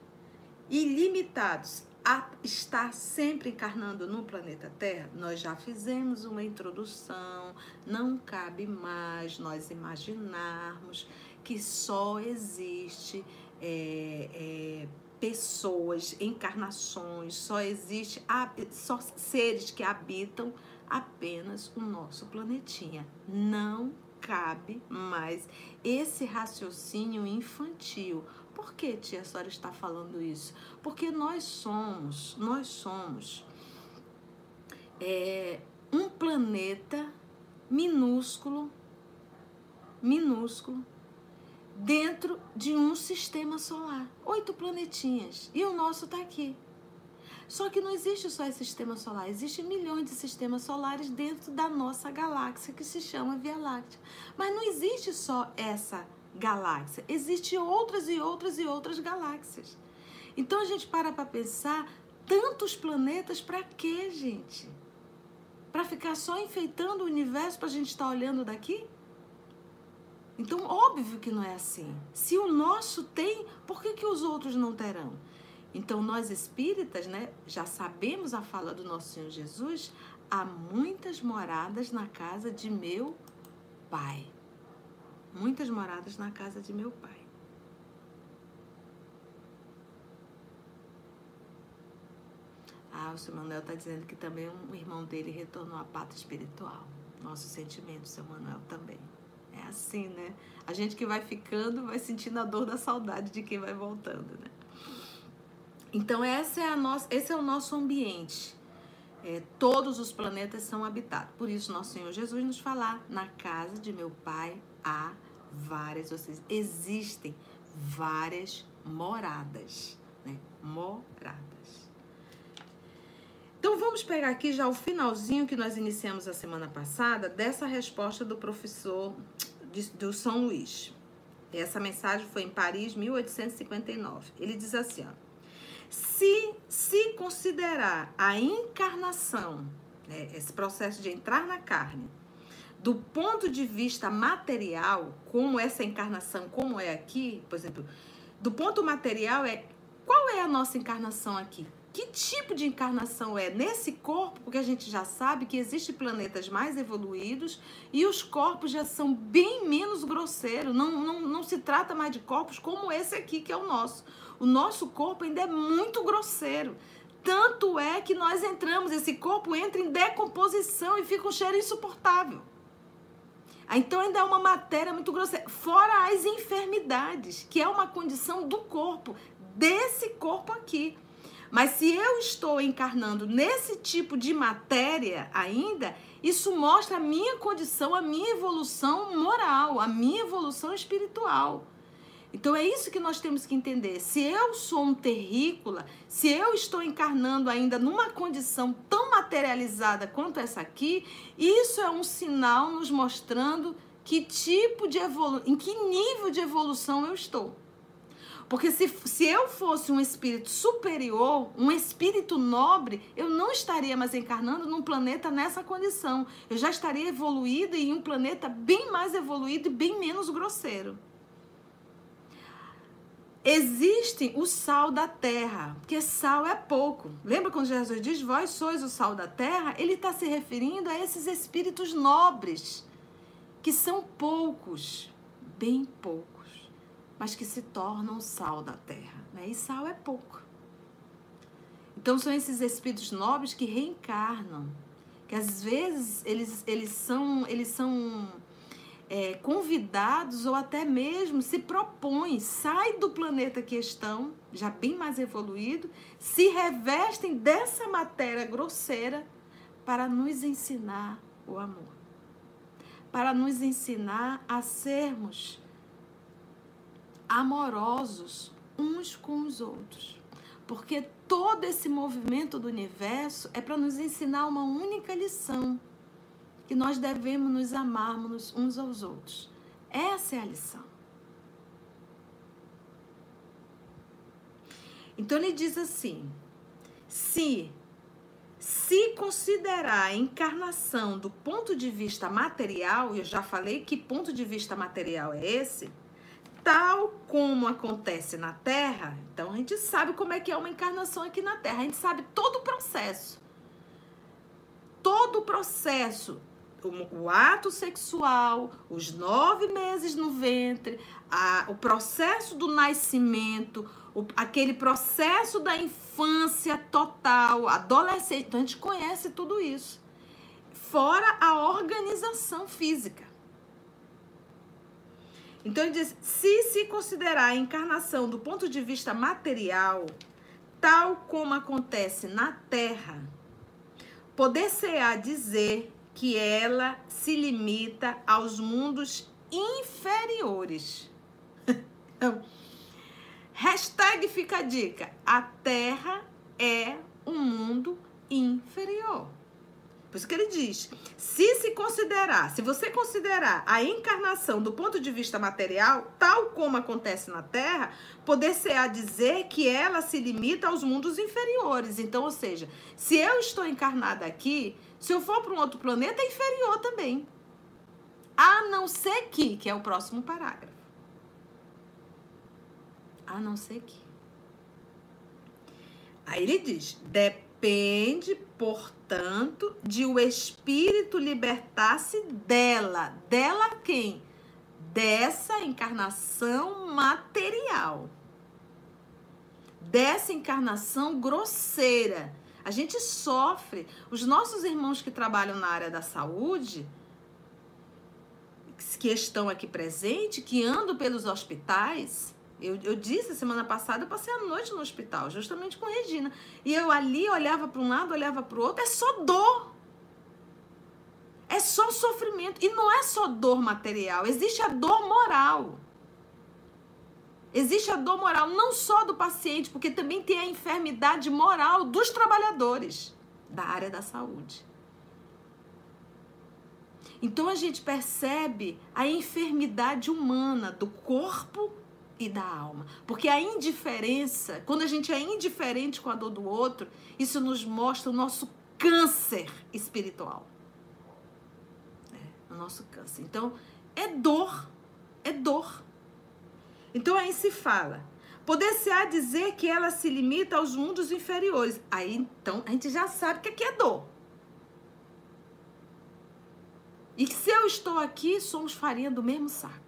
ilimitados a estar sempre encarnando no planeta Terra? Nós já fizemos uma introdução, não cabe mais nós imaginarmos que só existe é, é, pessoas, encarnações, só existe só seres que habitam apenas o nosso planetinha. Não cabe mais esse raciocínio infantil. Por que, tia, a senhora está falando isso? Porque nós somos, nós somos é, um planeta minúsculo, minúsculo, dentro de um sistema solar. Oito planetinhas. E o nosso está aqui. Só que não existe só esse sistema solar, existem milhões de sistemas solares dentro da nossa galáxia que se chama Via Láctea. Mas não existe só essa galáxia, existem outras e outras e outras galáxias. Então a gente para para pensar, tantos planetas para quê, gente? Para ficar só enfeitando o universo para a gente estar tá olhando daqui? Então, óbvio que não é assim. Se o nosso tem, por que, que os outros não terão? Então, nós espíritas, né, já sabemos a fala do nosso Senhor Jesus: há muitas moradas na casa de meu Pai. Muitas moradas na casa de meu Pai. Ah, o seu Manuel está dizendo que também um irmão dele retornou à pátria espiritual. Nosso sentimento, seu Manuel, também. É assim, né? A gente que vai ficando vai sentindo a dor da saudade de quem vai voltando, né? Então essa é a nossa, esse é o nosso ambiente. É, todos os planetas são habitados. Por isso nosso Senhor Jesus nos falar na casa de meu Pai há várias, ou seja, existem várias moradas, né? Moradas. Então vamos pegar aqui já o finalzinho que nós iniciamos a semana passada dessa resposta do professor de, do São Luís. Essa mensagem foi em Paris, 1859. Ele diz assim: ó, se se considerar a encarnação, né, esse processo de entrar na carne, do ponto de vista material, como essa encarnação, como é aqui, por exemplo, do ponto material é qual é a nossa encarnação aqui? Que tipo de encarnação é nesse corpo? Porque a gente já sabe que existem planetas mais evoluídos e os corpos já são bem menos grosseiros. Não, não, não se trata mais de corpos como esse aqui, que é o nosso. O nosso corpo ainda é muito grosseiro. Tanto é que nós entramos, esse corpo entra em decomposição e fica um cheiro insuportável. Então ainda é uma matéria muito grosseira. Fora as enfermidades, que é uma condição do corpo, desse corpo aqui. Mas se eu estou encarnando nesse tipo de matéria ainda, isso mostra a minha condição, a minha evolução moral, a minha evolução espiritual. Então é isso que nós temos que entender. Se eu sou um terrícola, se eu estou encarnando ainda numa condição tão materializada quanto essa aqui, isso é um sinal nos mostrando que tipo de evolução, em que nível de evolução eu estou. Porque se, se eu fosse um espírito superior, um espírito nobre, eu não estaria mais encarnando num planeta nessa condição. Eu já estaria evoluído em um planeta bem mais evoluído e bem menos grosseiro. Existe o sal da terra, porque sal é pouco. Lembra quando Jesus diz: Vós sois o sal da terra? Ele está se referindo a esses espíritos nobres, que são poucos, bem poucos, mas que se tornam sal da terra. Né? E sal é pouco. Então são esses espíritos nobres que reencarnam, que às vezes eles, eles são. Eles são é, convidados ou até mesmo se propõem, saem do planeta que estão, já bem mais evoluído, se revestem dessa matéria grosseira para nos ensinar o amor. Para nos ensinar a sermos amorosos uns com os outros. Porque todo esse movimento do universo é para nos ensinar uma única lição que nós devemos nos amarmos uns aos outros. Essa é a lição. Então ele diz assim: se se considerar a encarnação do ponto de vista material, eu já falei que ponto de vista material é esse, tal como acontece na Terra, então a gente sabe como é que é uma encarnação aqui na Terra, a gente sabe todo o processo. Todo o processo o, o ato sexual, os nove meses no ventre, a, o processo do nascimento, o, aquele processo da infância total, adolescente. Então a gente conhece tudo isso. Fora a organização física. Então ele diz: se se considerar a encarnação do ponto de vista material, tal como acontece na Terra, poder-se-á dizer que ela se limita aos mundos inferiores. Então, hashtag fica a dica: a Terra é um mundo inferior. Por isso que ele diz: se se considerar, se você considerar a encarnação do ponto de vista material, tal como acontece na Terra, poder-se a dizer que ela se limita aos mundos inferiores. Então, ou seja, se eu estou encarnada aqui, se eu for para um outro planeta, é inferior também. A não ser que, que é o próximo parágrafo. A não ser que. Aí ele diz: depende, portanto, de o espírito libertar-se dela. Dela quem? Dessa encarnação material. Dessa encarnação grosseira a gente sofre. Os nossos irmãos que trabalham na área da saúde, que estão aqui presentes, que andam pelos hospitais, Eu, eu disse semana passada, eu passei a noite no hospital, justamente com Regina. E eu ali olhava para um lado, olhava para o outro, é só dor. É só sofrimento. E não é só dor material, existe a dor moral. Existe a dor moral não só do paciente, porque também tem a enfermidade moral dos trabalhadores da área da saúde. Então a gente percebe a enfermidade humana do corpo e da alma. Porque a indiferença, quando a gente é indiferente com a dor do outro, isso nos mostra o nosso câncer espiritual. É, o nosso câncer. Então, é dor. É dor. Então aí se fala. Poder-se-á dizer que ela se limita aos mundos inferiores. Aí então a gente já sabe que aqui é dor. E que se eu estou aqui, somos farinha do mesmo saco.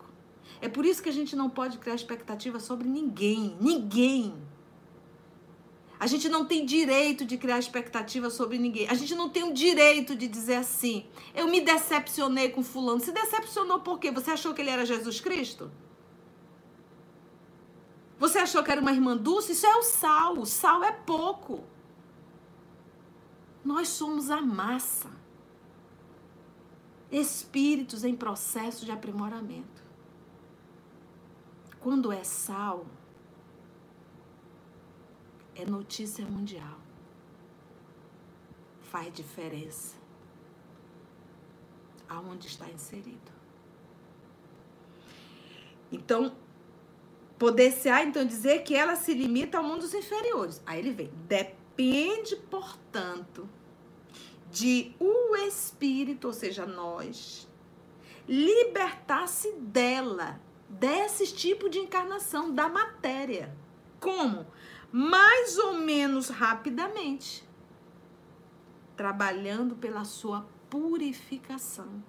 É por isso que a gente não pode criar expectativa sobre ninguém. Ninguém. A gente não tem direito de criar expectativa sobre ninguém. A gente não tem o direito de dizer assim: eu me decepcionei com Fulano. Se decepcionou por quê? Você achou que ele era Jesus Cristo? Você achou que era uma irmã Dulce? Isso é o sal. O sal é pouco. Nós somos a massa. Espíritos em processo de aprimoramento. Quando é sal, é notícia mundial. Faz diferença aonde está inserido. Então, Poder-se-á então dizer que ela se limita ao mundo dos inferiores. Aí ele vem. Depende, portanto, de o espírito, ou seja, nós, libertar-se dela, desse tipo de encarnação, da matéria. Como? Mais ou menos rapidamente. Trabalhando pela sua purificação.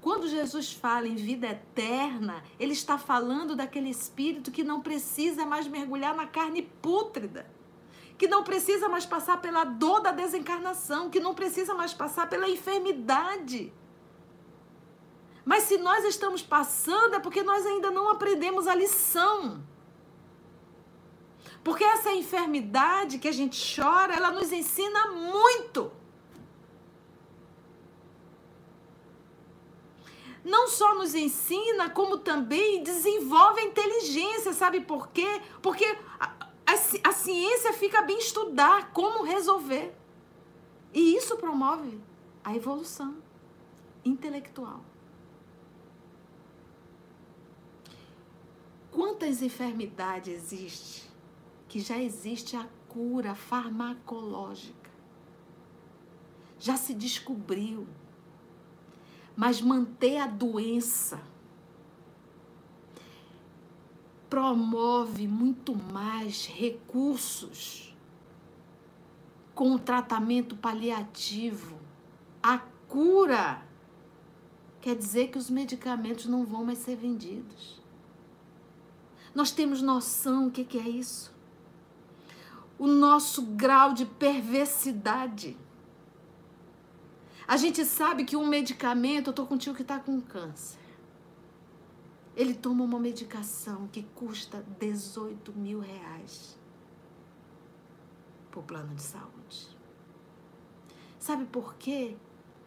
Quando Jesus fala em vida eterna, ele está falando daquele espírito que não precisa mais mergulhar na carne pútrida, que não precisa mais passar pela dor da desencarnação, que não precisa mais passar pela enfermidade. Mas se nós estamos passando é porque nós ainda não aprendemos a lição. Porque essa enfermidade que a gente chora, ela nos ensina muito. não só nos ensina, como também desenvolve a inteligência, sabe por quê? Porque a, a, a ciência fica bem estudar como resolver. E isso promove a evolução intelectual. Quantas enfermidades existe que já existe a cura farmacológica? Já se descobriu mas manter a doença promove muito mais recursos com o tratamento paliativo. A cura quer dizer que os medicamentos não vão mais ser vendidos. Nós temos noção o que, que é isso? O nosso grau de perversidade a gente sabe que um medicamento, eu tô contigo que tá com câncer. Ele toma uma medicação que custa 18 mil reais por plano de saúde. Sabe por quê?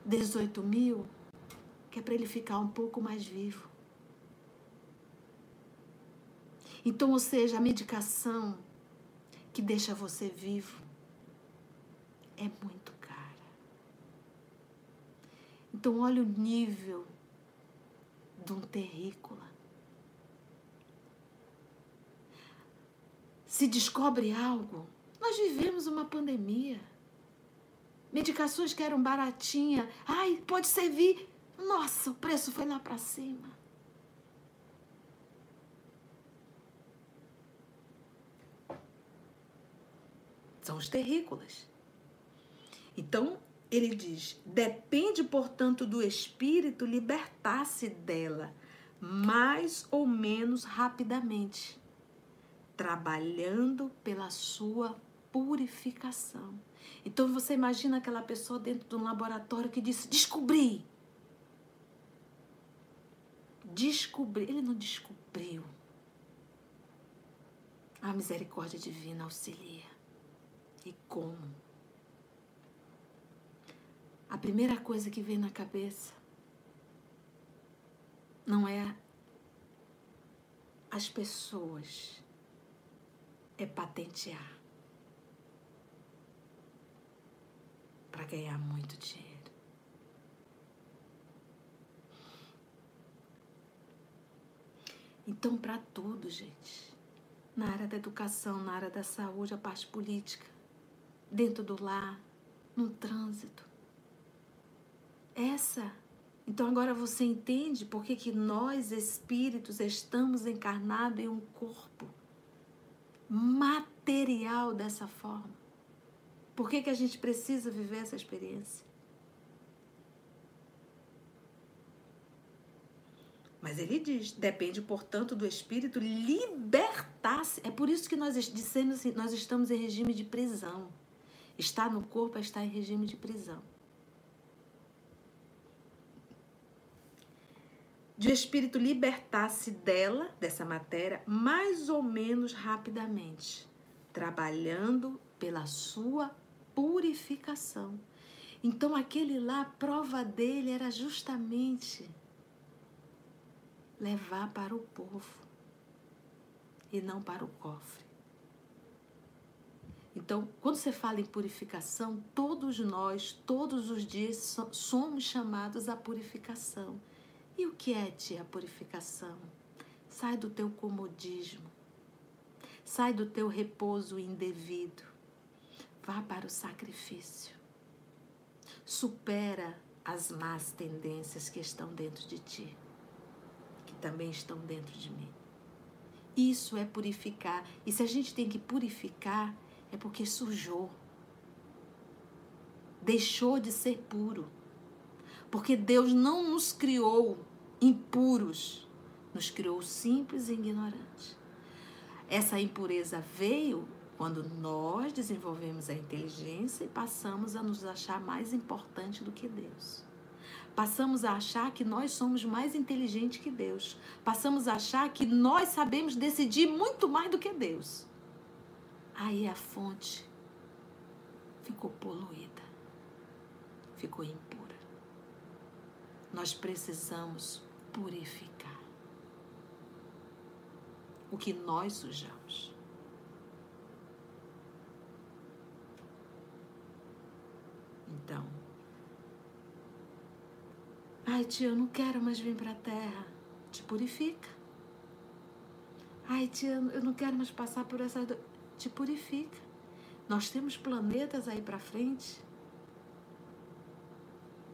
18 mil? Que é para ele ficar um pouco mais vivo. Então, ou seja, a medicação que deixa você vivo é muito então, olha o nível de um terrícola. Se descobre algo, nós vivemos uma pandemia. Medicações que eram baratinhas, ai, pode servir. Nossa, o preço foi lá para cima. São os terrícolas. Então, ele diz: depende, portanto, do espírito libertar-se dela, mais ou menos rapidamente, trabalhando pela sua purificação. Então você imagina aquela pessoa dentro de um laboratório que disse: descobri. Descobri. Ele não descobriu. A misericórdia divina auxilia. E como? A primeira coisa que vem na cabeça não é as pessoas, é patentear para ganhar muito dinheiro. Então, para tudo, gente, na área da educação, na área da saúde, a parte política, dentro do lar, no trânsito. Essa. Então agora você entende por que, que nós, espíritos, estamos encarnados em um corpo material dessa forma. Por que, que a gente precisa viver essa experiência? Mas ele diz: depende, portanto, do espírito libertar-se. É por isso que nós dissemos assim, nós estamos em regime de prisão. Estar no corpo é estar em regime de prisão. De o espírito libertar-se dela, dessa matéria, mais ou menos rapidamente, trabalhando pela sua purificação. Então, aquele lá, a prova dele era justamente levar para o povo e não para o cofre. Então, quando você fala em purificação, todos nós, todos os dias, somos chamados à purificação. E o que é, tia, a purificação? Sai do teu comodismo, sai do teu repouso indevido, vá para o sacrifício. Supera as más tendências que estão dentro de ti também estão dentro de mim. Isso é purificar. E se a gente tem que purificar, é porque sujou. Deixou de ser puro. Porque Deus não nos criou impuros, nos criou simples e ignorantes. Essa impureza veio quando nós desenvolvemos a inteligência e passamos a nos achar mais importante do que Deus. Passamos a achar que nós somos mais inteligentes que Deus. Passamos a achar que nós sabemos decidir muito mais do que Deus. Aí a fonte ficou poluída, ficou impura. Nós precisamos purificar o que nós sujamos. Então, Ai, tia, eu não quero mais vir para a terra. Te purifica. Ai, tia, eu não quero mais passar por essa. Te purifica. Nós temos planetas aí para frente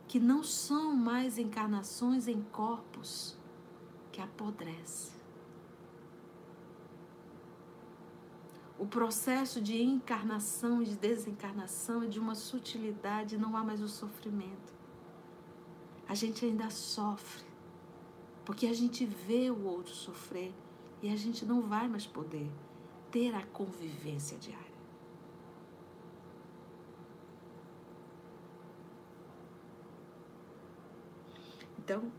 que não são mais encarnações em corpos que apodrecem. O processo de encarnação e de desencarnação é de uma sutilidade, não há mais o sofrimento a gente ainda sofre, porque a gente vê o outro sofrer e a gente não vai mais poder ter a convivência diária. Então,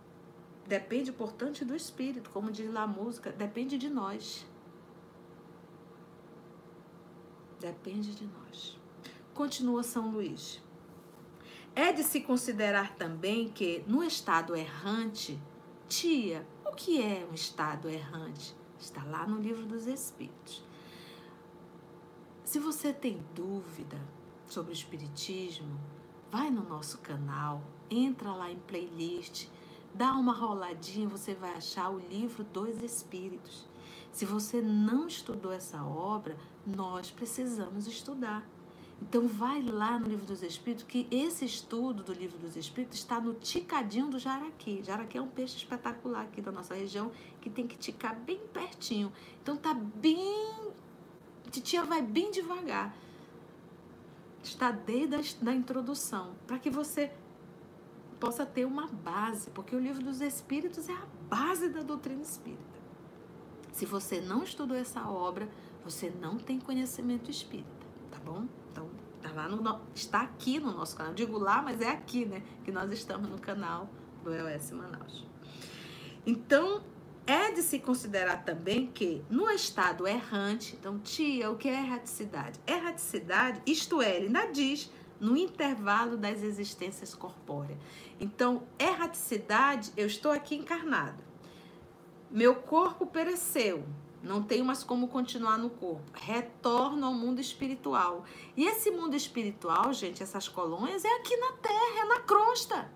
depende, portanto, do espírito, como diz lá a música, depende de nós. Depende de nós. Continua São Luís. É de se considerar também que, no estado errante, tia, o que é um estado errante? Está lá no livro dos Espíritos. Se você tem dúvida sobre o Espiritismo, vai no nosso canal, entra lá em playlist, dá uma roladinha, você vai achar o livro dos Espíritos. Se você não estudou essa obra, nós precisamos estudar. Então vai lá no Livro dos Espíritos, que esse estudo do Livro dos Espíritos está no ticadinho do jaraqui. Jaraqui é um peixe espetacular aqui da nossa região, que tem que ticar bem pertinho. Então tá bem... Titia vai bem devagar. Está desde a da introdução, para que você possa ter uma base, porque o Livro dos Espíritos é a base da doutrina espírita. Se você não estudou essa obra, você não tem conhecimento espírita, tá bom? Então, tá lá no, está aqui no nosso canal. Digo lá, mas é aqui, né? Que nós estamos no canal do EOS Manaus. Então, é de se considerar também que no estado errante, então, tia, o que é erraticidade? Erraticidade, isto é, ele ainda diz, no intervalo das existências corpóreas. Então, erraticidade, eu estou aqui encarnado. Meu corpo pereceu, não tenho mais como continuar no corpo. Retorno ao mundo espiritual. E esse mundo espiritual, gente, essas colônias, é aqui na Terra, é na crosta.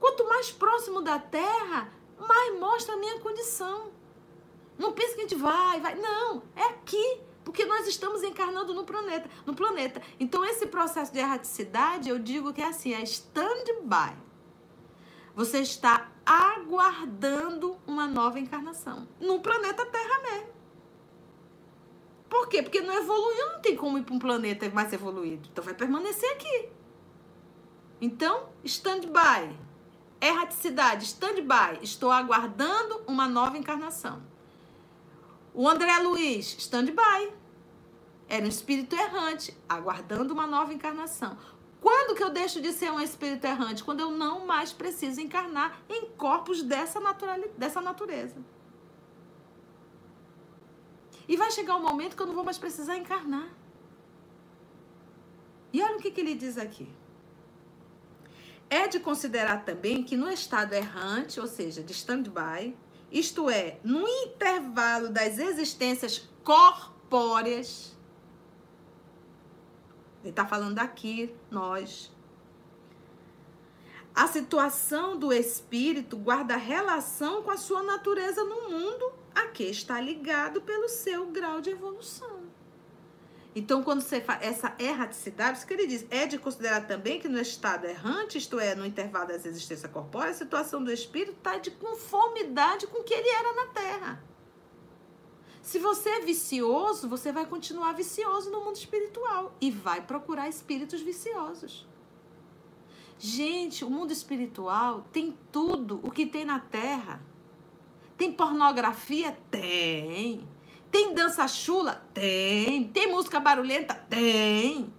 Quanto mais próximo da Terra, mais mostra a minha condição. Não pense que a gente vai, vai. Não, é aqui. Porque nós estamos encarnando no planeta, no planeta. Então, esse processo de erraticidade, eu digo que é assim, é stand-by. Você está aguardando uma nova encarnação. No planeta Terra mesmo. Por quê? Porque não evoluiu, não tem como ir para um planeta mais evoluído. Então vai permanecer aqui. Então, stand-by. Erraticidade, stand-by. Estou aguardando uma nova encarnação. O André Luiz, stand-by. Era um espírito errante, aguardando uma nova encarnação. Quando que eu deixo de ser um espírito errante? Quando eu não mais preciso encarnar em corpos dessa, dessa natureza. E vai chegar um momento que eu não vou mais precisar encarnar. E olha o que, que ele diz aqui. É de considerar também que no estado errante, ou seja, de stand-by, isto é, no intervalo das existências corpóreas, ele está falando aqui, nós. A situação do espírito guarda relação com a sua natureza no mundo a que está ligado pelo seu grau de evolução. Então, quando você faz essa erraticidade, isso que ele diz, é de considerar também que no estado errante, isto é, no intervalo das existências corpóreas, a situação do espírito está de conformidade com o que ele era na Terra. Se você é vicioso, você vai continuar vicioso no mundo espiritual e vai procurar espíritos viciosos. Gente, o mundo espiritual tem tudo o que tem na Terra. Tem pornografia? Tem. Tem dança chula? Tem. Tem música barulhenta? Tem.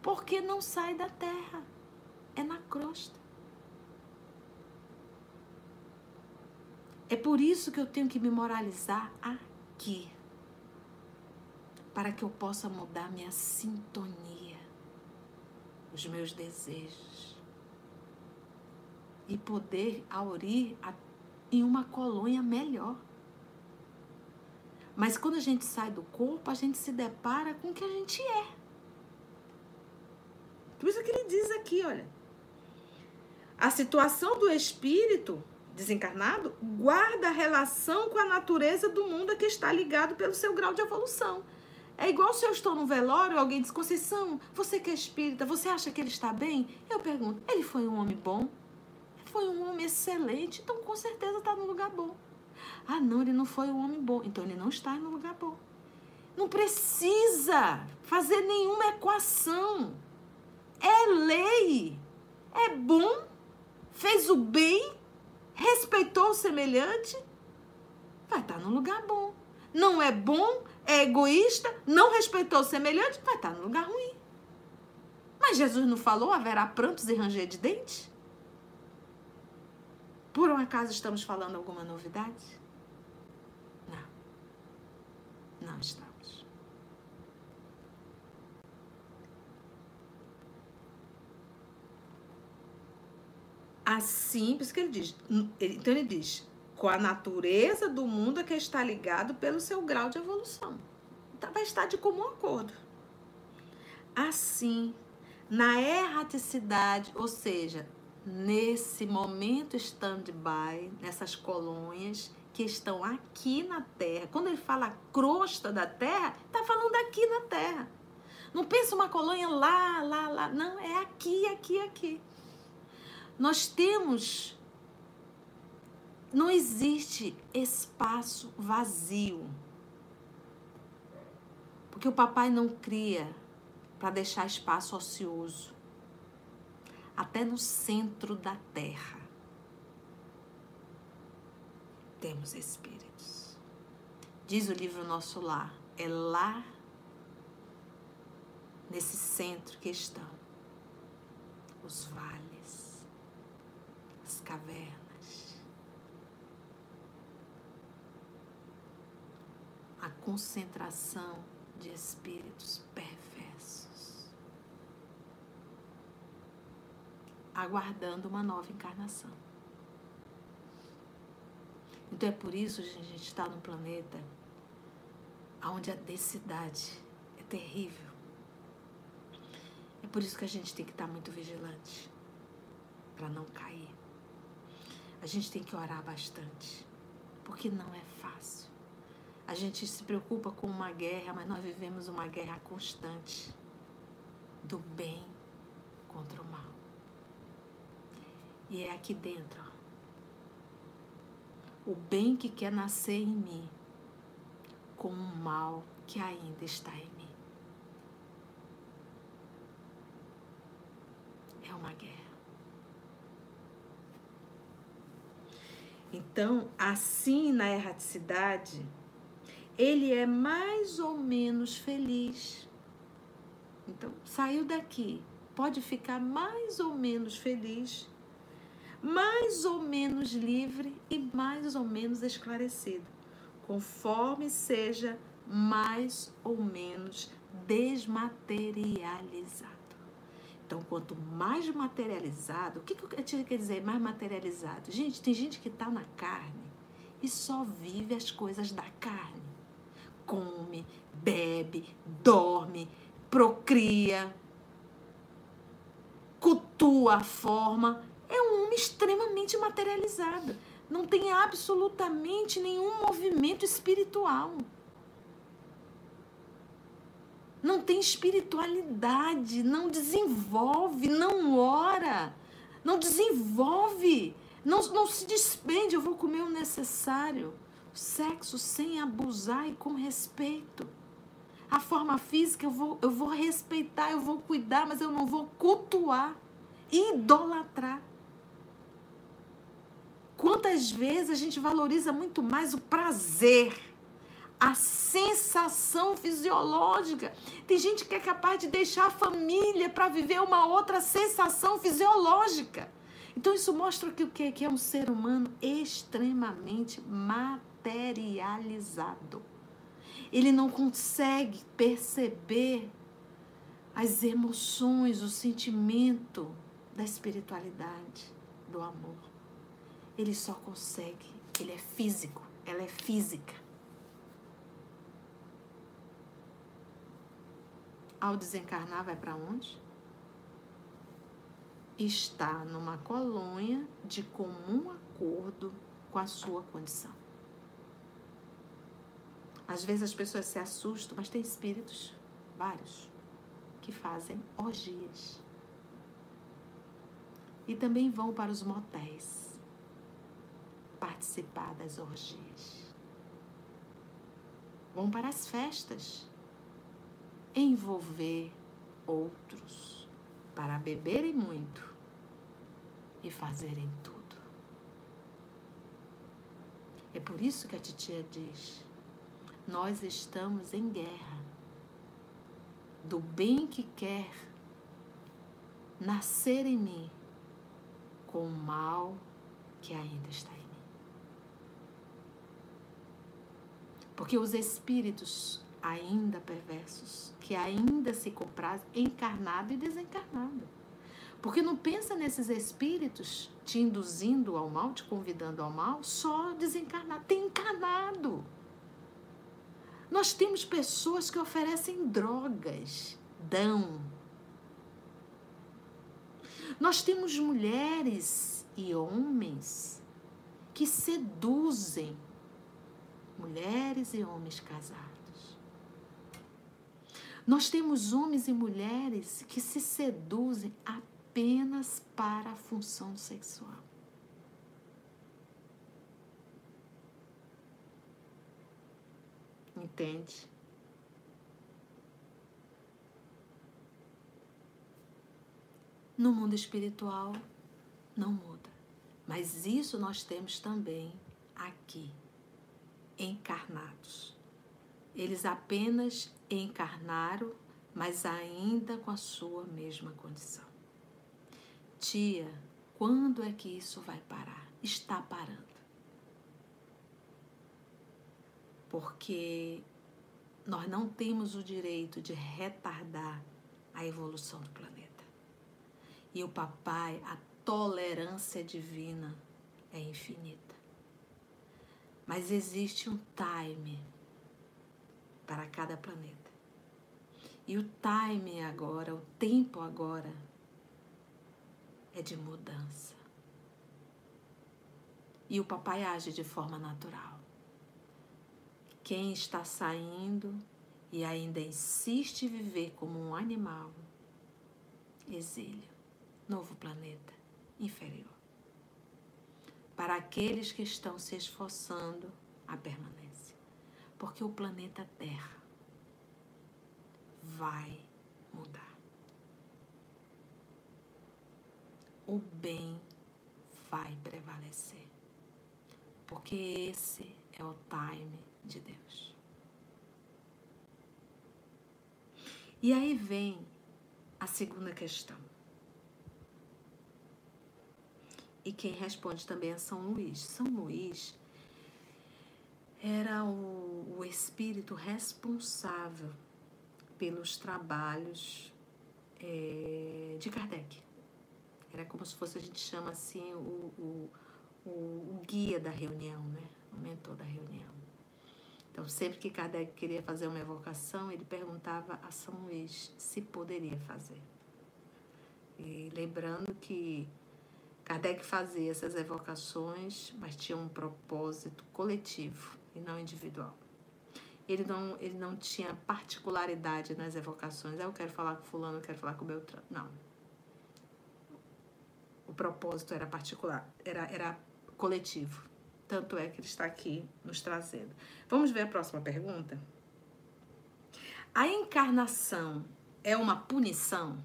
Porque não sai da terra. É na crosta. É por isso que eu tenho que me moralizar aqui. Para que eu possa mudar minha sintonia, os meus desejos. E poder aurir em uma colônia melhor. Mas quando a gente sai do corpo, a gente se depara com o que a gente é. Por isso que ele diz aqui, olha. A situação do espírito desencarnado guarda relação com a natureza do mundo a que está ligado pelo seu grau de evolução. É igual se eu estou no velório, alguém diz, Conceição, você que é espírita, você acha que ele está bem? Eu pergunto, ele foi um homem bom? Foi um homem excelente, então com certeza está no lugar bom. Ah, não, ele não foi um homem bom. Então ele não está no lugar bom. Não precisa fazer nenhuma equação. É lei. É bom. Fez o bem. Respeitou o semelhante. Vai estar no lugar bom. Não é bom, é egoísta, não respeitou o semelhante, vai estar no lugar ruim. Mas Jesus não falou haverá prantos e ranger de dentes? Por um acaso estamos falando alguma novidade? Não estamos. Assim, por isso que ele diz. Então ele diz, com a natureza do mundo é que está ligado pelo seu grau de evolução. Então vai estar de comum acordo. Assim, na erraticidade, ou seja, nesse momento stand-by, nessas colônias, que estão aqui na terra. Quando ele fala crosta da terra, está falando aqui na terra. Não pensa uma colônia lá, lá, lá. Não, é aqui, aqui, aqui. Nós temos. Não existe espaço vazio. Porque o papai não cria para deixar espaço ocioso. Até no centro da terra temos espíritos. Diz o livro Nosso Lar, é lá, nesse centro que estão os vales, as cavernas. A concentração de espíritos perversos, aguardando uma nova encarnação. Então é por isso que a gente está num planeta onde a densidade é terrível. É por isso que a gente tem que estar muito vigilante para não cair. A gente tem que orar bastante, porque não é fácil. A gente se preocupa com uma guerra, mas nós vivemos uma guerra constante do bem contra o mal. E é aqui dentro, o bem que quer nascer em mim com o mal que ainda está em mim. É uma guerra. Então, assim na erraticidade, ele é mais ou menos feliz. Então, saiu daqui, pode ficar mais ou menos feliz, mais ou menos livre e mais ou menos esclarecido, conforme seja mais ou menos desmaterializado. Então, quanto mais materializado, o que, que eu quer dizer mais materializado? Gente, tem gente que está na carne e só vive as coisas da carne. Come, bebe, dorme, procria, cultua a forma. É um homem extremamente materializado. Não tem absolutamente nenhum movimento espiritual não tem espiritualidade, não desenvolve, não ora, não desenvolve, não, não se despende. Eu vou comer o necessário. Sexo sem abusar e com respeito. A forma física eu vou, eu vou respeitar, eu vou cuidar, mas eu não vou cultuar, idolatrar. Quantas vezes a gente valoriza muito mais o prazer a sensação fisiológica. Tem gente que é capaz de deixar a família para viver uma outra sensação fisiológica. Então isso mostra que o que que é um ser humano extremamente materializado. Ele não consegue perceber as emoções, o sentimento da espiritualidade, do amor. Ele só consegue, ele é físico, ela é física. ao desencarnar, vai para onde? Está numa colônia de comum acordo com a sua condição. Às vezes as pessoas se assustam, mas tem espíritos, vários, que fazem orgias. E também vão para os motéis participar das orgias. Vão para as festas envolver outros para beberem muito e fazerem tudo. É por isso que a titia diz: nós estamos em guerra do bem que quer nascer em mim com o mal que ainda está em mim. Porque os espíritos ainda perversos, que ainda se compraz encarnado e desencarnado. Porque não pensa nesses espíritos te induzindo ao mal, te convidando ao mal, só desencarnado. Tem encarnado. Nós temos pessoas que oferecem drogas, dão. Nós temos mulheres e homens que seduzem mulheres e homens casados. Nós temos homens e mulheres que se seduzem apenas para a função sexual. Entende? No mundo espiritual não muda. Mas isso nós temos também aqui, encarnados. Eles apenas encarnaram, mas ainda com a sua mesma condição. Tia, Quando é que isso vai parar? Está parando. Porque nós não temos o direito de retardar a evolução do planeta. E o papai, a tolerância divina é infinita. Mas existe um time para cada planeta. E o time agora, o tempo agora, é de mudança. E o papai age de forma natural. Quem está saindo e ainda insiste em viver como um animal, exílio, novo planeta, inferior. Para aqueles que estão se esforçando, a permanência. Porque o planeta Terra vai mudar. O bem vai prevalecer. Porque esse é o time de Deus. E aí vem a segunda questão. E quem responde também é São Luís. São Luís era o, o espírito responsável pelos trabalhos é, de Kardec. Era como se fosse, a gente chama assim, o, o, o, o guia da reunião, né? o mentor da reunião. Então, sempre que Kardec queria fazer uma evocação, ele perguntava a São Luís se poderia fazer. E lembrando que Kardec fazia essas evocações, mas tinha um propósito coletivo e não individual. Ele não, ele não tinha particularidade nas evocações. Ah, eu quero falar com fulano, eu quero falar com Beltrano. Não. O propósito era particular, era, era coletivo. Tanto é que ele está aqui nos trazendo. Vamos ver a próxima pergunta? A encarnação é uma punição?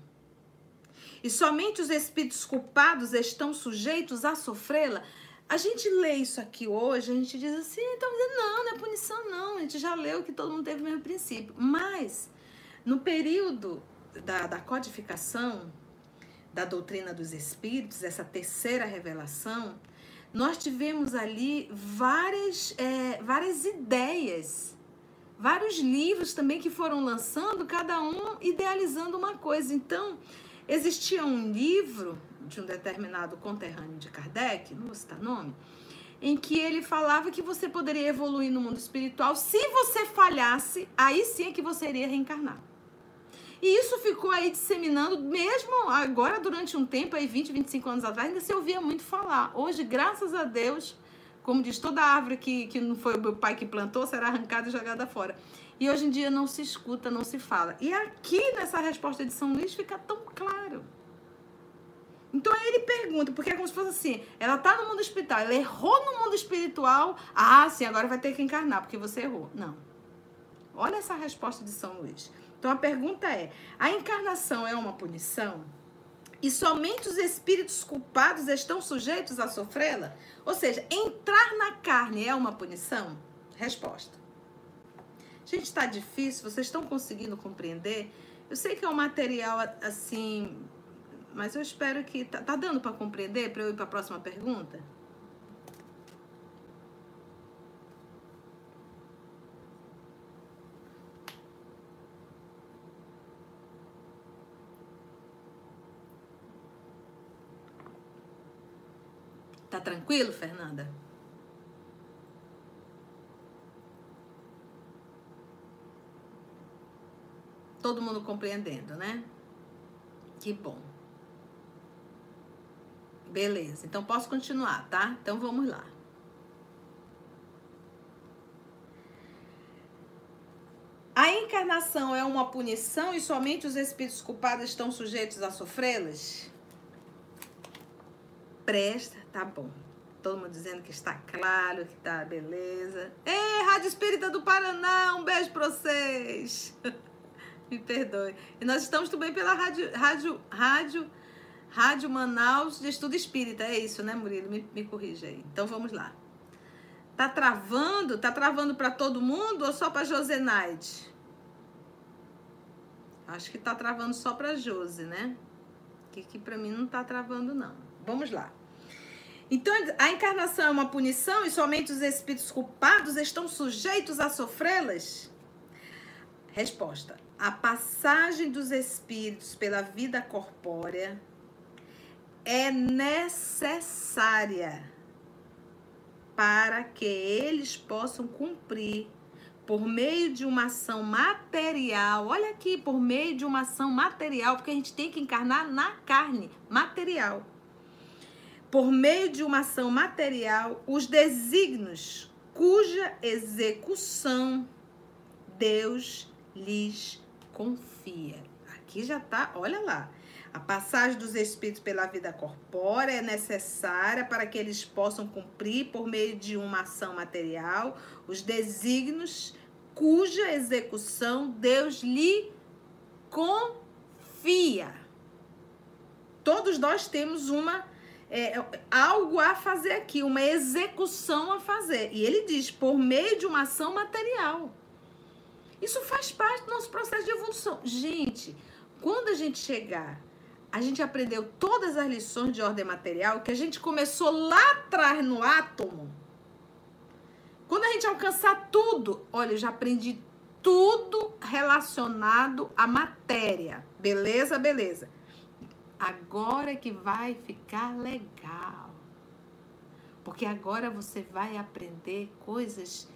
E somente os espíritos culpados estão sujeitos a sofrê-la? A gente lê isso aqui hoje, a gente diz assim, então não, não é punição não, a gente já leu que todo mundo teve o mesmo princípio. Mas, no período da, da codificação da doutrina dos espíritos, essa terceira revelação, nós tivemos ali várias, é, várias ideias, vários livros também que foram lançando, cada um idealizando uma coisa. Então, existia um livro de um determinado conterrâneo de Kardec, não vou citar nome, em que ele falava que você poderia evoluir no mundo espiritual se você falhasse, aí sim é que você iria reencarnar. E isso ficou aí disseminando, mesmo agora, durante um tempo, aí 20, 25 anos atrás, ainda se ouvia muito falar. Hoje, graças a Deus, como diz toda árvore que, que não foi o meu pai que plantou, será arrancada e jogada fora. E hoje em dia não se escuta, não se fala. E aqui nessa resposta de São Luís fica tão claro. Então aí ele pergunta, porque é como se fosse assim: ela tá no mundo espiritual, ela errou no mundo espiritual, ah, sim, agora vai ter que encarnar, porque você errou. Não. Olha essa resposta de São Luís. Então a pergunta é: a encarnação é uma punição? E somente os espíritos culpados estão sujeitos a sofrê-la? Ou seja, entrar na carne é uma punição? Resposta. Gente, está difícil, vocês estão conseguindo compreender? Eu sei que é um material assim, mas eu espero que. Tá, tá dando para compreender para eu ir para a próxima pergunta? Tá tranquilo, Fernanda? Todo mundo compreendendo, né? Que bom. Beleza, então posso continuar, tá? Então vamos lá. A encarnação é uma punição e somente os espíritos culpados estão sujeitos a sofrê-las? Presta Tá bom. Todo mundo dizendo que está claro, que tá beleza. Ei, Rádio Espírita do Paraná, um beijo pra vocês. Me perdoe. E nós estamos também pela Rádio, Rádio, Rádio, Rádio Manaus de Estudo Espírita. É isso, né, Murilo? Me, me corrija aí. Então vamos lá. Tá travando? Tá travando para todo mundo ou só para Josenaide? Acho que tá travando só para Jose, né? Que aqui para mim não tá travando não. Vamos lá. Então, a encarnação é uma punição e somente os espíritos culpados estão sujeitos a sofrê-las? Resposta: A passagem dos espíritos pela vida corpórea é necessária para que eles possam cumprir por meio de uma ação material. Olha aqui, por meio de uma ação material, porque a gente tem que encarnar na carne, material. Por meio de uma ação material, os desígnios cuja execução Deus lhes confia. Aqui já tá, olha lá. A passagem dos espíritos pela vida corpórea é necessária para que eles possam cumprir, por meio de uma ação material, os desígnios cuja execução Deus lhe confia. Todos nós temos uma é, algo a fazer aqui, uma execução a fazer. E ele diz, por meio de uma ação material. Isso faz parte do nosso processo de evolução. Gente, quando a gente chegar a gente aprendeu todas as lições de ordem material que a gente começou lá atrás no átomo. Quando a gente alcançar tudo, olha, eu já aprendi tudo relacionado à matéria. Beleza, beleza. Agora que vai ficar legal. Porque agora você vai aprender coisas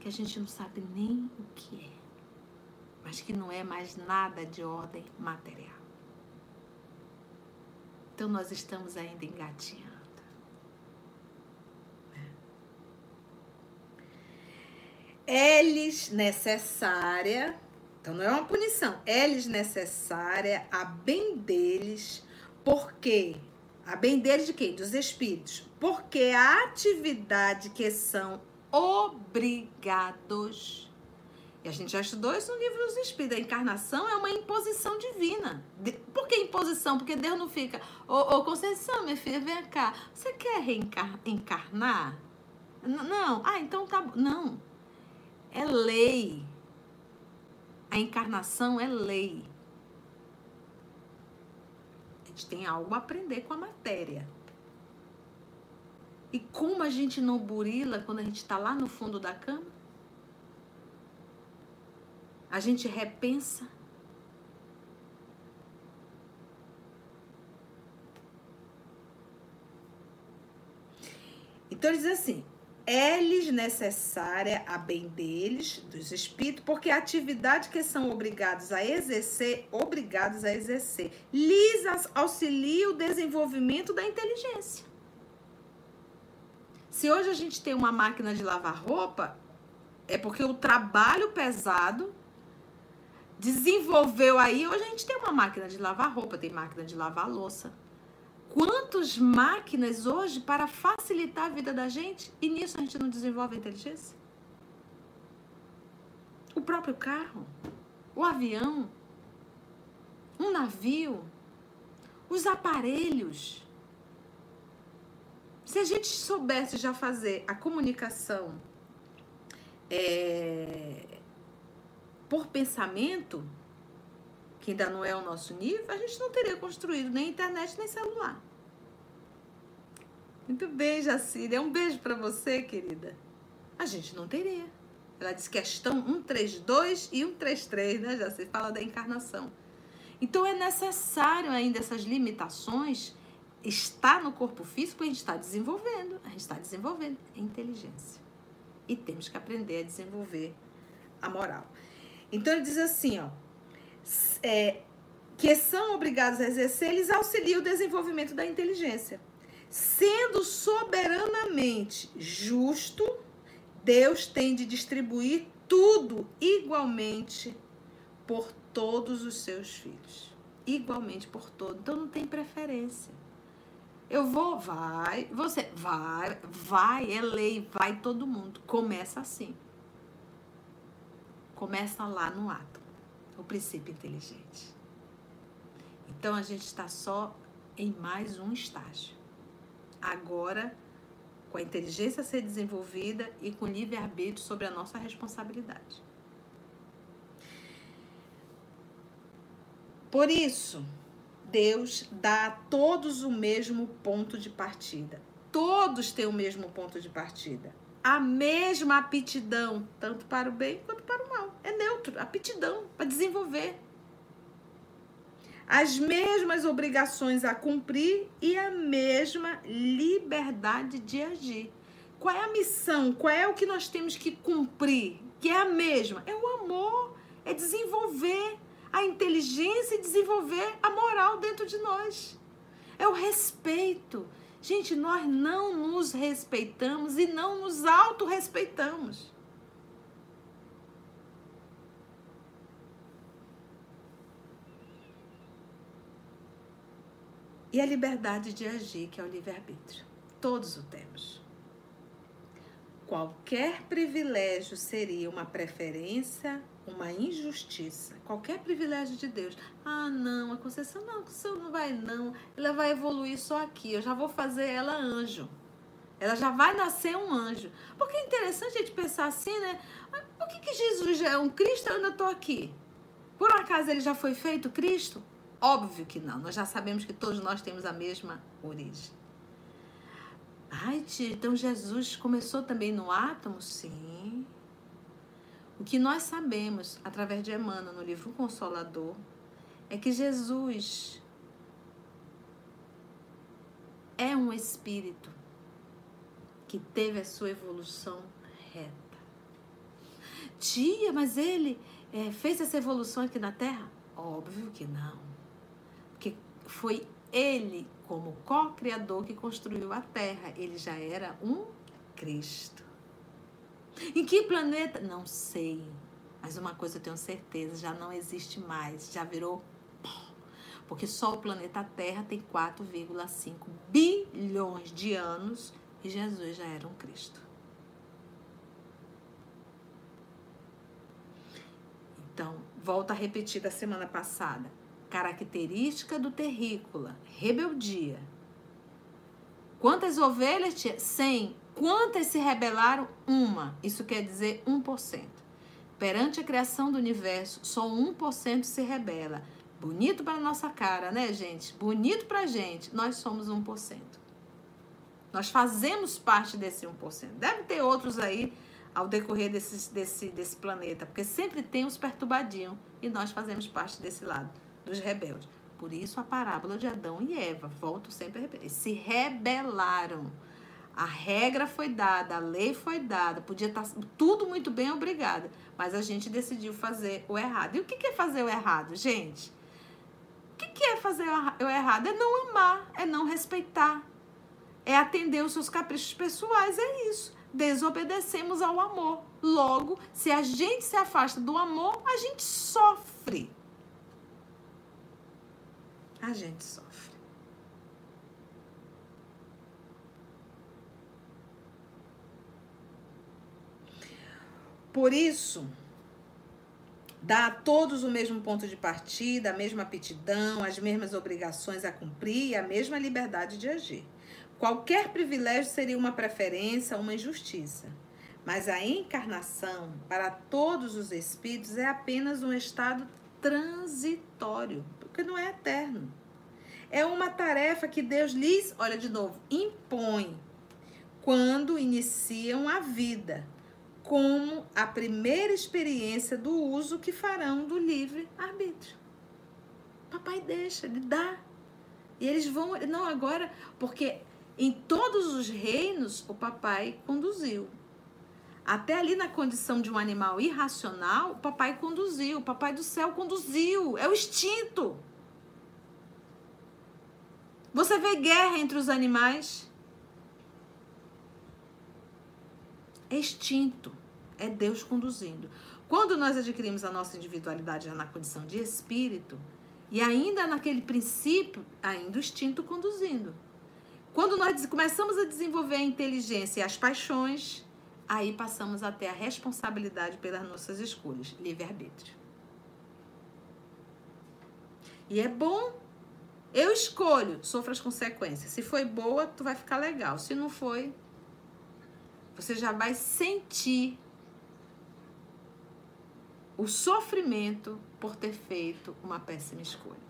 que a gente não sabe nem o que é, mas que não é mais nada de ordem material. Então nós estamos ainda engatinhando. Eles necessária, então não é uma punição, eles necessária a bem deles, porque a bem deles de quem? Dos espíritos. Porque a atividade que são obrigados e a gente já estudou isso no livro dos Espíritos. A encarnação é uma imposição divina. Por que imposição? Porque Deus não fica. Ô, ô Conceição, minha filha, vem cá. Você quer reencarnar? Não. Ah, então tá. Não. É lei. A encarnação é lei. A gente tem algo a aprender com a matéria. E como a gente não burila quando a gente está lá no fundo da cama? a gente repensa. Então ele diz assim: é-lhes necessária a bem deles, dos espíritos, porque a atividade que são obrigados a exercer, obrigados a exercer, lhes auxilia o desenvolvimento da inteligência. Se hoje a gente tem uma máquina de lavar roupa, é porque o trabalho pesado desenvolveu aí. Hoje a gente tem uma máquina de lavar roupa, tem máquina de lavar louça. Quantas máquinas hoje para facilitar a vida da gente e nisso a gente não desenvolve a inteligência? O próprio carro, o avião, um navio, os aparelhos. Se a gente soubesse já fazer a comunicação é, por pensamento, que ainda não é o nosso nível, a gente não teria construído nem internet nem celular. Muito bem, Jacília. Um beijo para você, querida. A gente não teria. Ela diz questão 132 e 133, né, Jacília? Fala da encarnação. Então é necessário ainda essas limitações estar no corpo físico, a gente está desenvolvendo, a gente está desenvolvendo a inteligência. E temos que aprender a desenvolver a moral. Então ele diz assim, ó, é, que são obrigados a exercer, eles auxiliam o desenvolvimento da inteligência. Sendo soberanamente justo, Deus tem de distribuir tudo igualmente por todos os seus filhos. Igualmente por todos. Então não tem preferência. Eu vou, vai, você vai, vai, é lei, vai todo mundo. Começa assim. Começa lá no átomo, o princípio inteligente. Então a gente está só em mais um estágio. Agora, com a inteligência a ser desenvolvida e com livre-arbítrio sobre a nossa responsabilidade. Por isso, Deus dá a todos o mesmo ponto de partida. Todos têm o mesmo ponto de partida. A mesma aptidão, tanto para o bem quanto para o mal. É neutro, aptidão para desenvolver. As mesmas obrigações a cumprir e a mesma liberdade de agir. Qual é a missão? Qual é o que nós temos que cumprir? Que é a mesma? É o amor, é desenvolver a inteligência e desenvolver a moral dentro de nós. É o respeito. Gente, nós não nos respeitamos e não nos autorrespeitamos. E a liberdade de agir, que é o livre-arbítrio. Todos o temos. Qualquer privilégio seria uma preferência uma injustiça, qualquer privilégio de Deus. Ah, não, a Conceição não, a Conceição não vai não, ela vai evoluir só aqui, eu já vou fazer ela anjo. Ela já vai nascer um anjo. Porque é interessante a gente pensar assim, né? Por que, que Jesus é um Cristo eu ainda estou aqui? Por acaso ele já foi feito Cristo? Óbvio que não. Nós já sabemos que todos nós temos a mesma origem. Ai, tia, então Jesus começou também no átomo? Sim. O que nós sabemos através de Emmanuel no livro Consolador é que Jesus é um espírito que teve a sua evolução reta. Tia, mas ele é, fez essa evolução aqui na Terra? Óbvio que não. Porque foi ele, como co-criador, que construiu a Terra. Ele já era um Cristo. Em que planeta? Não sei. Mas uma coisa eu tenho certeza, já não existe mais, já virou pó. Porque só o planeta Terra tem 4,5 bilhões de anos e Jesus já era um Cristo. Então, volta a repetir da semana passada. Característica do terrícola, rebeldia. Quantas ovelhas tinha? 100 Quantas se rebelaram? Uma. Isso quer dizer 1%. Perante a criação do universo, só 1% se rebela. Bonito para nossa cara, né, gente? Bonito para gente. Nós somos 1%. Nós fazemos parte desse 1%. Deve ter outros aí ao decorrer desse, desse, desse planeta, porque sempre tem os perturbadinhos e nós fazemos parte desse lado, dos rebeldes. Por isso a parábola de Adão e Eva, volto sempre a repetir, se rebelaram. A regra foi dada, a lei foi dada, podia estar tá tudo muito bem, obrigada. Mas a gente decidiu fazer o errado. E o que é fazer o errado, gente? O que é fazer o errado? É não amar, é não respeitar, é atender os seus caprichos pessoais, é isso. Desobedecemos ao amor. Logo, se a gente se afasta do amor, a gente sofre. A gente sofre. Por isso, dá a todos o mesmo ponto de partida, a mesma aptidão, as mesmas obrigações a cumprir e a mesma liberdade de agir. Qualquer privilégio seria uma preferência, uma injustiça. Mas a encarnação, para todos os espíritos, é apenas um estado transitório, porque não é eterno. É uma tarefa que Deus lhes, olha de novo, impõe quando iniciam a vida como a primeira experiência do uso que farão do livre arbítrio. Papai deixa, ele dá. E eles vão, não agora, porque em todos os reinos o papai conduziu. Até ali na condição de um animal irracional, o papai conduziu, o papai do céu conduziu, é o instinto. Você vê guerra entre os animais? É extinto é Deus conduzindo. Quando nós adquirimos a nossa individualidade na condição de espírito, e ainda naquele princípio, ainda o instinto conduzindo. Quando nós começamos a desenvolver a inteligência e as paixões, aí passamos a ter a responsabilidade pelas nossas escolhas, livre-arbítrio. E é bom, eu escolho, sofra as consequências. Se foi boa, tu vai ficar legal. Se não foi, você já vai sentir o sofrimento por ter feito uma péssima escolha.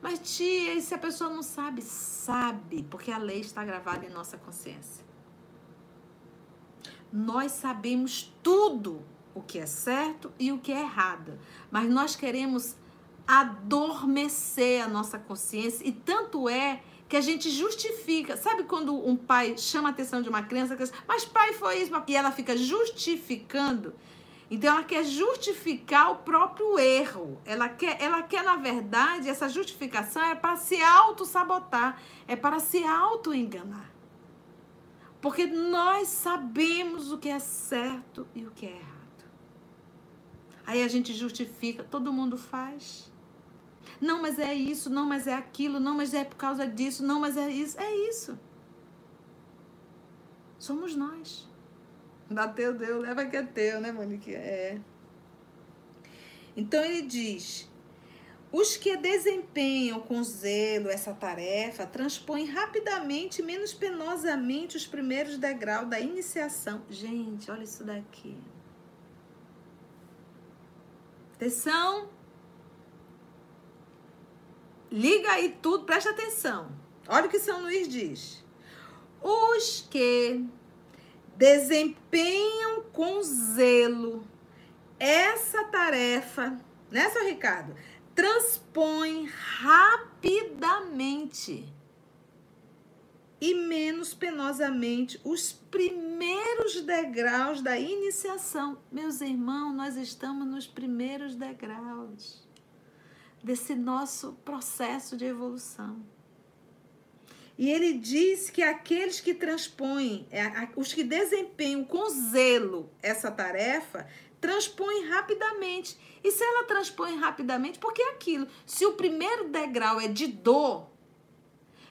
Mas, tia, e se a pessoa não sabe? Sabe, porque a lei está gravada em nossa consciência. Nós sabemos tudo o que é certo e o que é errado, mas nós queremos adormecer a nossa consciência e tanto é que a gente justifica. Sabe quando um pai chama a atenção de uma criança, mas pai foi isso, e ela fica justificando? Então ela quer justificar o próprio erro. Ela quer, ela quer na verdade, essa justificação é para se auto-sabotar, é para se auto-enganar. Porque nós sabemos o que é certo e o que é errado. Aí a gente justifica, todo mundo faz. Não, mas é isso, não, mas é aquilo, não, mas é por causa disso, não, mas é isso. É isso. Somos nós. Dá teu Deus, leva que é teu, né, Monique? É. Então ele diz: os que desempenham com zelo essa tarefa transpõem rapidamente, menos penosamente, os primeiros degraus da iniciação. Gente, olha isso daqui. Atenção. Liga aí tudo, presta atenção. Olha o que São Luís diz. Os que desempenham com zelo essa tarefa, né, seu Ricardo? Transpõem rapidamente e menos penosamente os primeiros degraus da iniciação. Meus irmãos, nós estamos nos primeiros degraus desse nosso processo de evolução. E ele diz que aqueles que transpõem, é, os que desempenham com zelo essa tarefa, transpõem rapidamente. E se ela transpõe rapidamente, porque é aquilo. Se o primeiro degrau é de dor,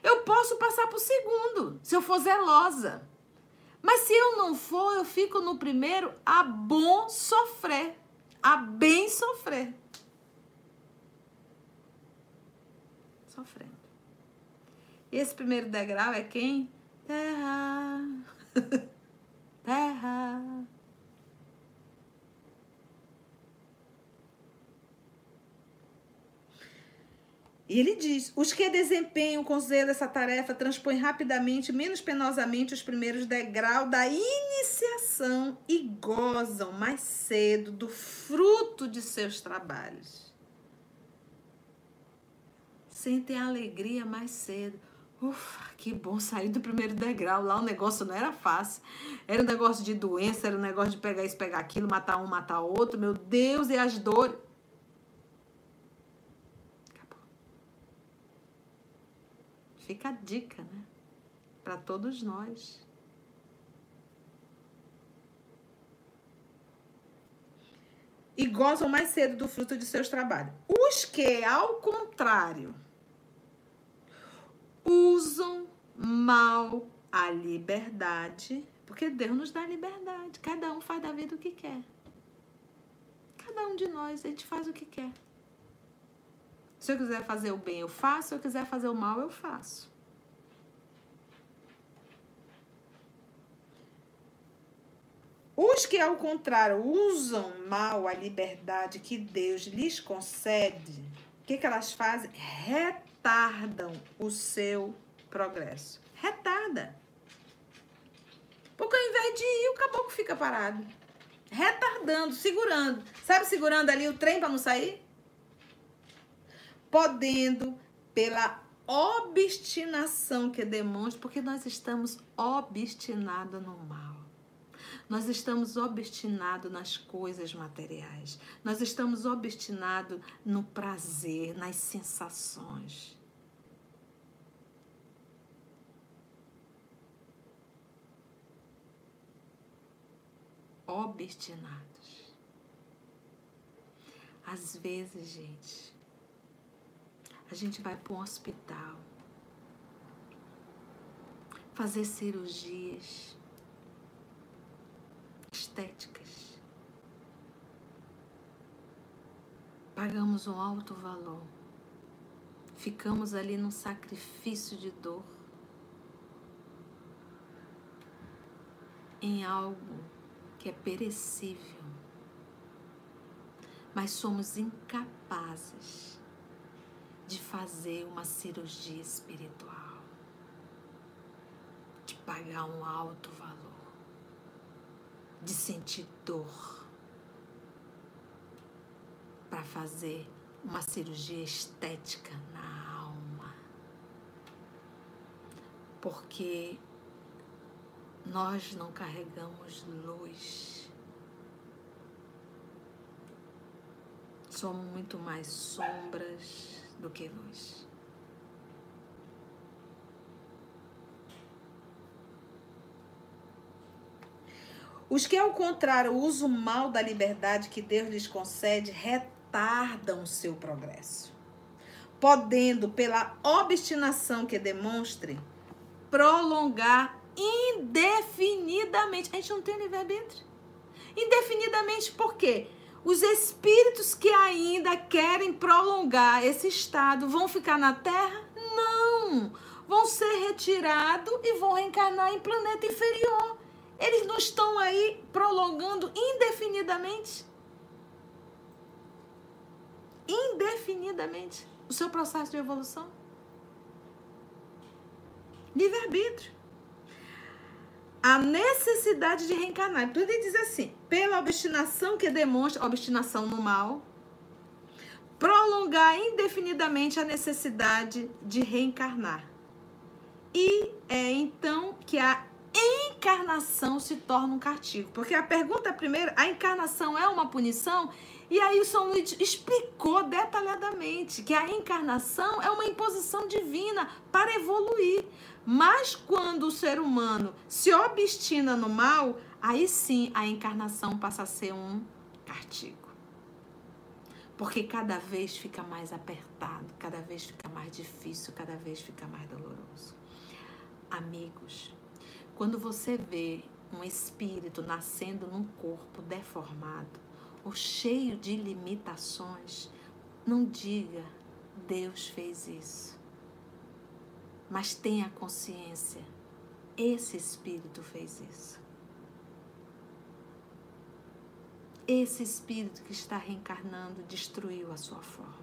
eu posso passar para o segundo, se eu for zelosa. Mas se eu não for, eu fico no primeiro a bom sofrer, a bem sofrer. Sofrendo. Esse primeiro degrau é quem? Terra. Terra. E ele diz: os que desempenham com zelo essa tarefa transpõem rapidamente, menos penosamente, os primeiros degraus da iniciação e gozam mais cedo do fruto de seus trabalhos. Sentem a alegria mais cedo. Ufa, que bom sair do primeiro degrau. Lá o negócio não era fácil. Era um negócio de doença, era um negócio de pegar isso, pegar aquilo, matar um, matar outro. Meu Deus, e as dores. Fica a dica, né? Para todos nós. E gozam mais cedo do fruto de seus trabalhos. Os que, ao contrário, usam mal a liberdade, porque Deus nos dá liberdade. Cada um faz da vida o que quer. Cada um de nós, a gente faz o que quer. Se eu quiser fazer o bem, eu faço. Se eu quiser fazer o mal, eu faço. Os que, ao contrário, usam mal a liberdade que Deus lhes concede, o que, que elas fazem? Retardam o seu progresso. Retarda. Porque ao invés de ir, o caboclo fica parado. Retardando, segurando. Sabe segurando ali o trem para não sair? podendo pela obstinação que demonstra, porque nós estamos obstinados no mal. Nós estamos obstinados nas coisas materiais. Nós estamos obstinados no prazer, nas sensações. Obstinados. Às vezes, gente, a gente vai para um hospital fazer cirurgias estéticas. Pagamos um alto valor. Ficamos ali num sacrifício de dor. Em algo que é perecível. Mas somos incapazes de fazer uma cirurgia espiritual, de pagar um alto valor, de sentir dor para fazer uma cirurgia estética na alma. Porque nós não carregamos luz. Somos muito mais sombras do que luz. Os que, ao contrário, usam mal da liberdade que Deus lhes concede, retardam o seu progresso, podendo, pela obstinação que demonstre, prolongar indefinidamente. A gente não tem livre-arbítrio. Indefinidamente por quê? Os espíritos que ainda querem prolongar esse estado vão ficar na Terra? Não! Vão ser retirados e vão reencarnar em planeta inferior. Eles não estão aí prolongando indefinidamente. Indefinidamente o seu processo de evolução. Livre-arbítrio a necessidade de reencarnar. Então ele diz assim: pela obstinação que demonstra, obstinação no mal, prolongar indefinidamente a necessidade de reencarnar. E é então que a encarnação se torna um castigo. Porque a pergunta primeira, a encarnação é uma punição? E aí o São Luís explicou detalhadamente que a encarnação é uma imposição divina para evoluir. Mas quando o ser humano se obstina no mal, aí sim a encarnação passa a ser um castigo. Porque cada vez fica mais apertado, cada vez fica mais difícil, cada vez fica mais doloroso. Amigos, quando você vê um espírito nascendo num corpo deformado ou cheio de limitações, não diga Deus fez isso mas tenha consciência, esse espírito fez isso. Esse espírito que está reencarnando destruiu a sua forma.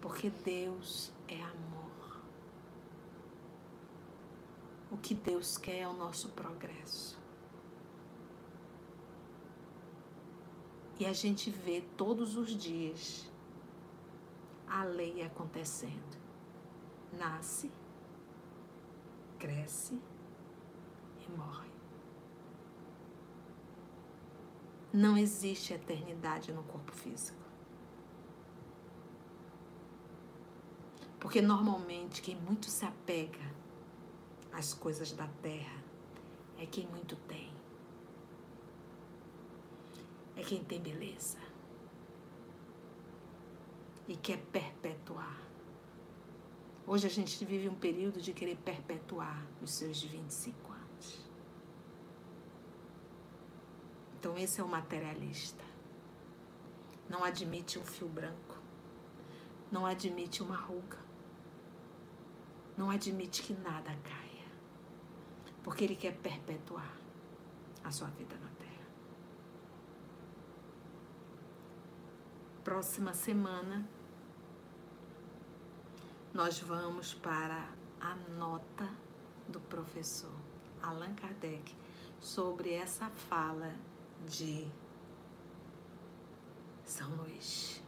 Porque Deus é amor. O que Deus quer é o nosso progresso. E a gente vê todos os dias a lei acontecendo. Nasce, cresce e morre. Não existe eternidade no corpo físico. Porque normalmente quem muito se apega às coisas da terra é quem muito tem. É quem tem beleza e quer perpetuar. Hoje a gente vive um período de querer perpetuar os seus 25 anos. Então esse é o materialista. Não admite um fio branco. Não admite uma ruga. Não admite que nada caia. Porque ele quer perpetuar a sua vida na Terra. Próxima semana nós vamos para a nota do professor Allan Kardec sobre essa fala de São Luís.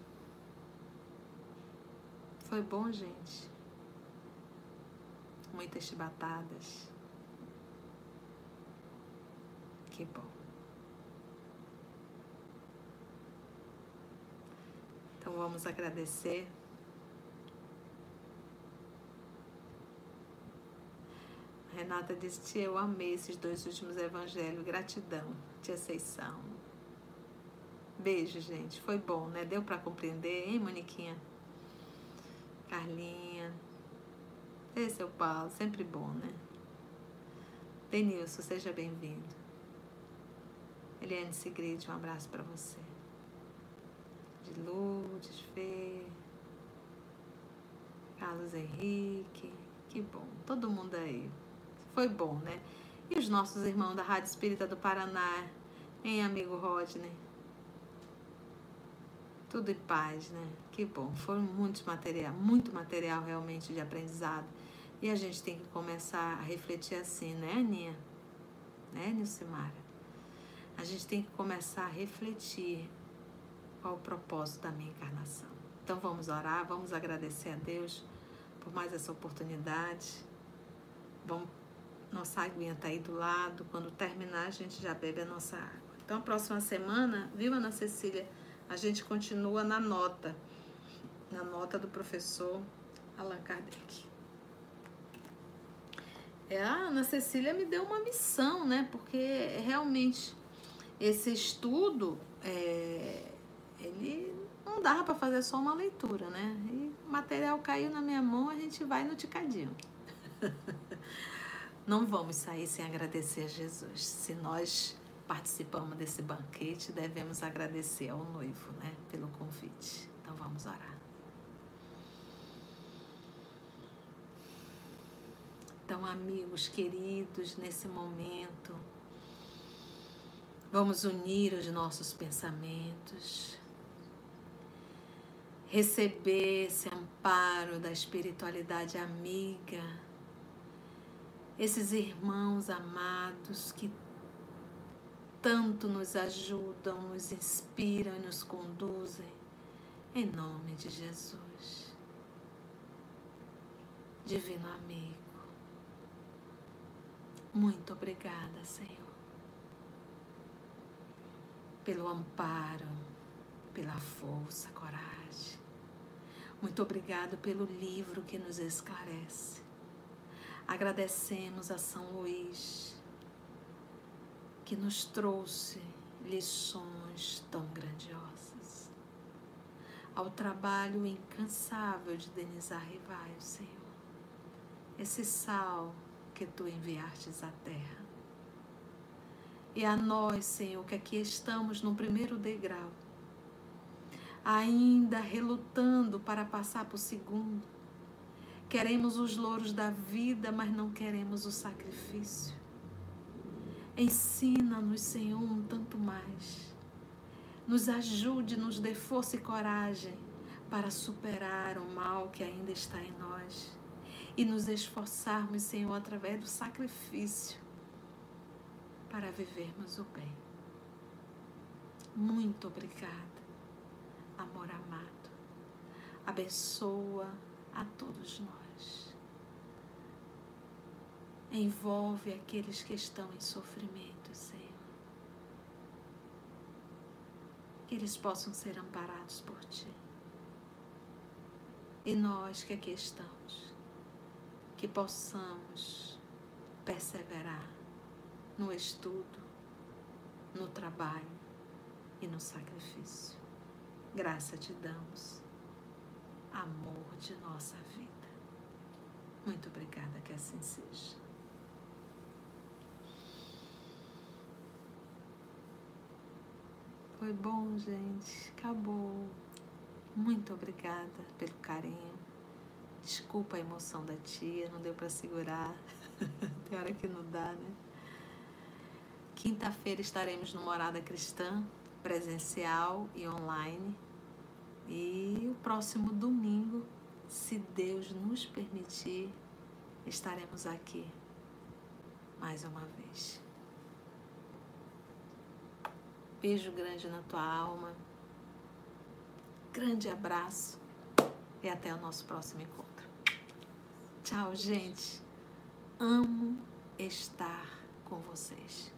Foi bom, gente? Muitas chibatadas. Que bom. Então vamos agradecer Renata disse: Tia, eu amei esses dois últimos evangelhos. Gratidão, tia Seição. Beijo, gente. Foi bom, né? Deu para compreender, hein, Moniquinha? Carlinha. Esse é o Paulo, sempre bom, né? Denilson, seja bem-vindo. Eliane Sigrid, um abraço para você. De Lourdes, Fê. Carlos Henrique, que bom. Todo mundo aí foi bom, né? E os nossos irmãos da Rádio Espírita do Paraná, hein, amigo Rodney? Tudo em paz, né? Que bom. Foi muito material, muito material realmente de aprendizado. E a gente tem que começar a refletir assim, né, Aninha? Né, Nilcimara? A gente tem que começar a refletir qual o propósito da minha encarnação. Então vamos orar, vamos agradecer a Deus por mais essa oportunidade. Vamos, nossa aguinha está aí do lado. Quando terminar, a gente já bebe a nossa água. Então, a próxima semana, viu, Ana Cecília? A gente continua na nota, na nota do professor Allan Kardec. É, a Ana Cecília me deu uma missão, né? Porque realmente esse estudo, é, ele não dava para fazer só uma leitura, né? E o material caiu na minha mão, a gente vai no ticadinho. Não vamos sair sem agradecer a Jesus. Se nós participamos desse banquete, devemos agradecer ao noivo, né, pelo convite. Então vamos orar. Então, amigos queridos, nesse momento, vamos unir os nossos pensamentos receber esse amparo da espiritualidade amiga, esses irmãos amados que tanto nos ajudam, nos inspiram e nos conduzem, em nome de Jesus. Divino amigo, muito obrigada, Senhor, pelo amparo, pela força, coragem muito obrigado pelo livro que nos esclarece. Agradecemos a São Luís, que nos trouxe lições tão grandiosas. Ao trabalho incansável de Denise Rivaio, Senhor. Esse sal que tu enviastes à terra. E a nós, Senhor, que aqui estamos no primeiro degrau ainda relutando para passar para o segundo. Queremos os louros da vida, mas não queremos o sacrifício. Ensina-nos, Senhor, um tanto mais. Nos ajude, nos dê força e coragem para superar o mal que ainda está em nós e nos esforçarmos, Senhor, através do sacrifício para vivermos o bem. Muito obrigada amor amado, abençoa a todos nós. Envolve aqueles que estão em sofrimento, Senhor. Que eles possam ser amparados por Ti. E nós que aqui estamos, que possamos perseverar no estudo, no trabalho e no sacrifício. Graça te damos, amor de nossa vida. Muito obrigada, que assim seja. Foi bom, gente. Acabou. Muito obrigada pelo carinho. Desculpa a emoção da tia, não deu para segurar. Tem hora que não dá, né? Quinta-feira estaremos no Morada Cristã, presencial e online. E o próximo domingo, se Deus nos permitir, estaremos aqui mais uma vez. Beijo grande na tua alma. Grande abraço e até o nosso próximo encontro. Tchau, gente. Amo estar com vocês.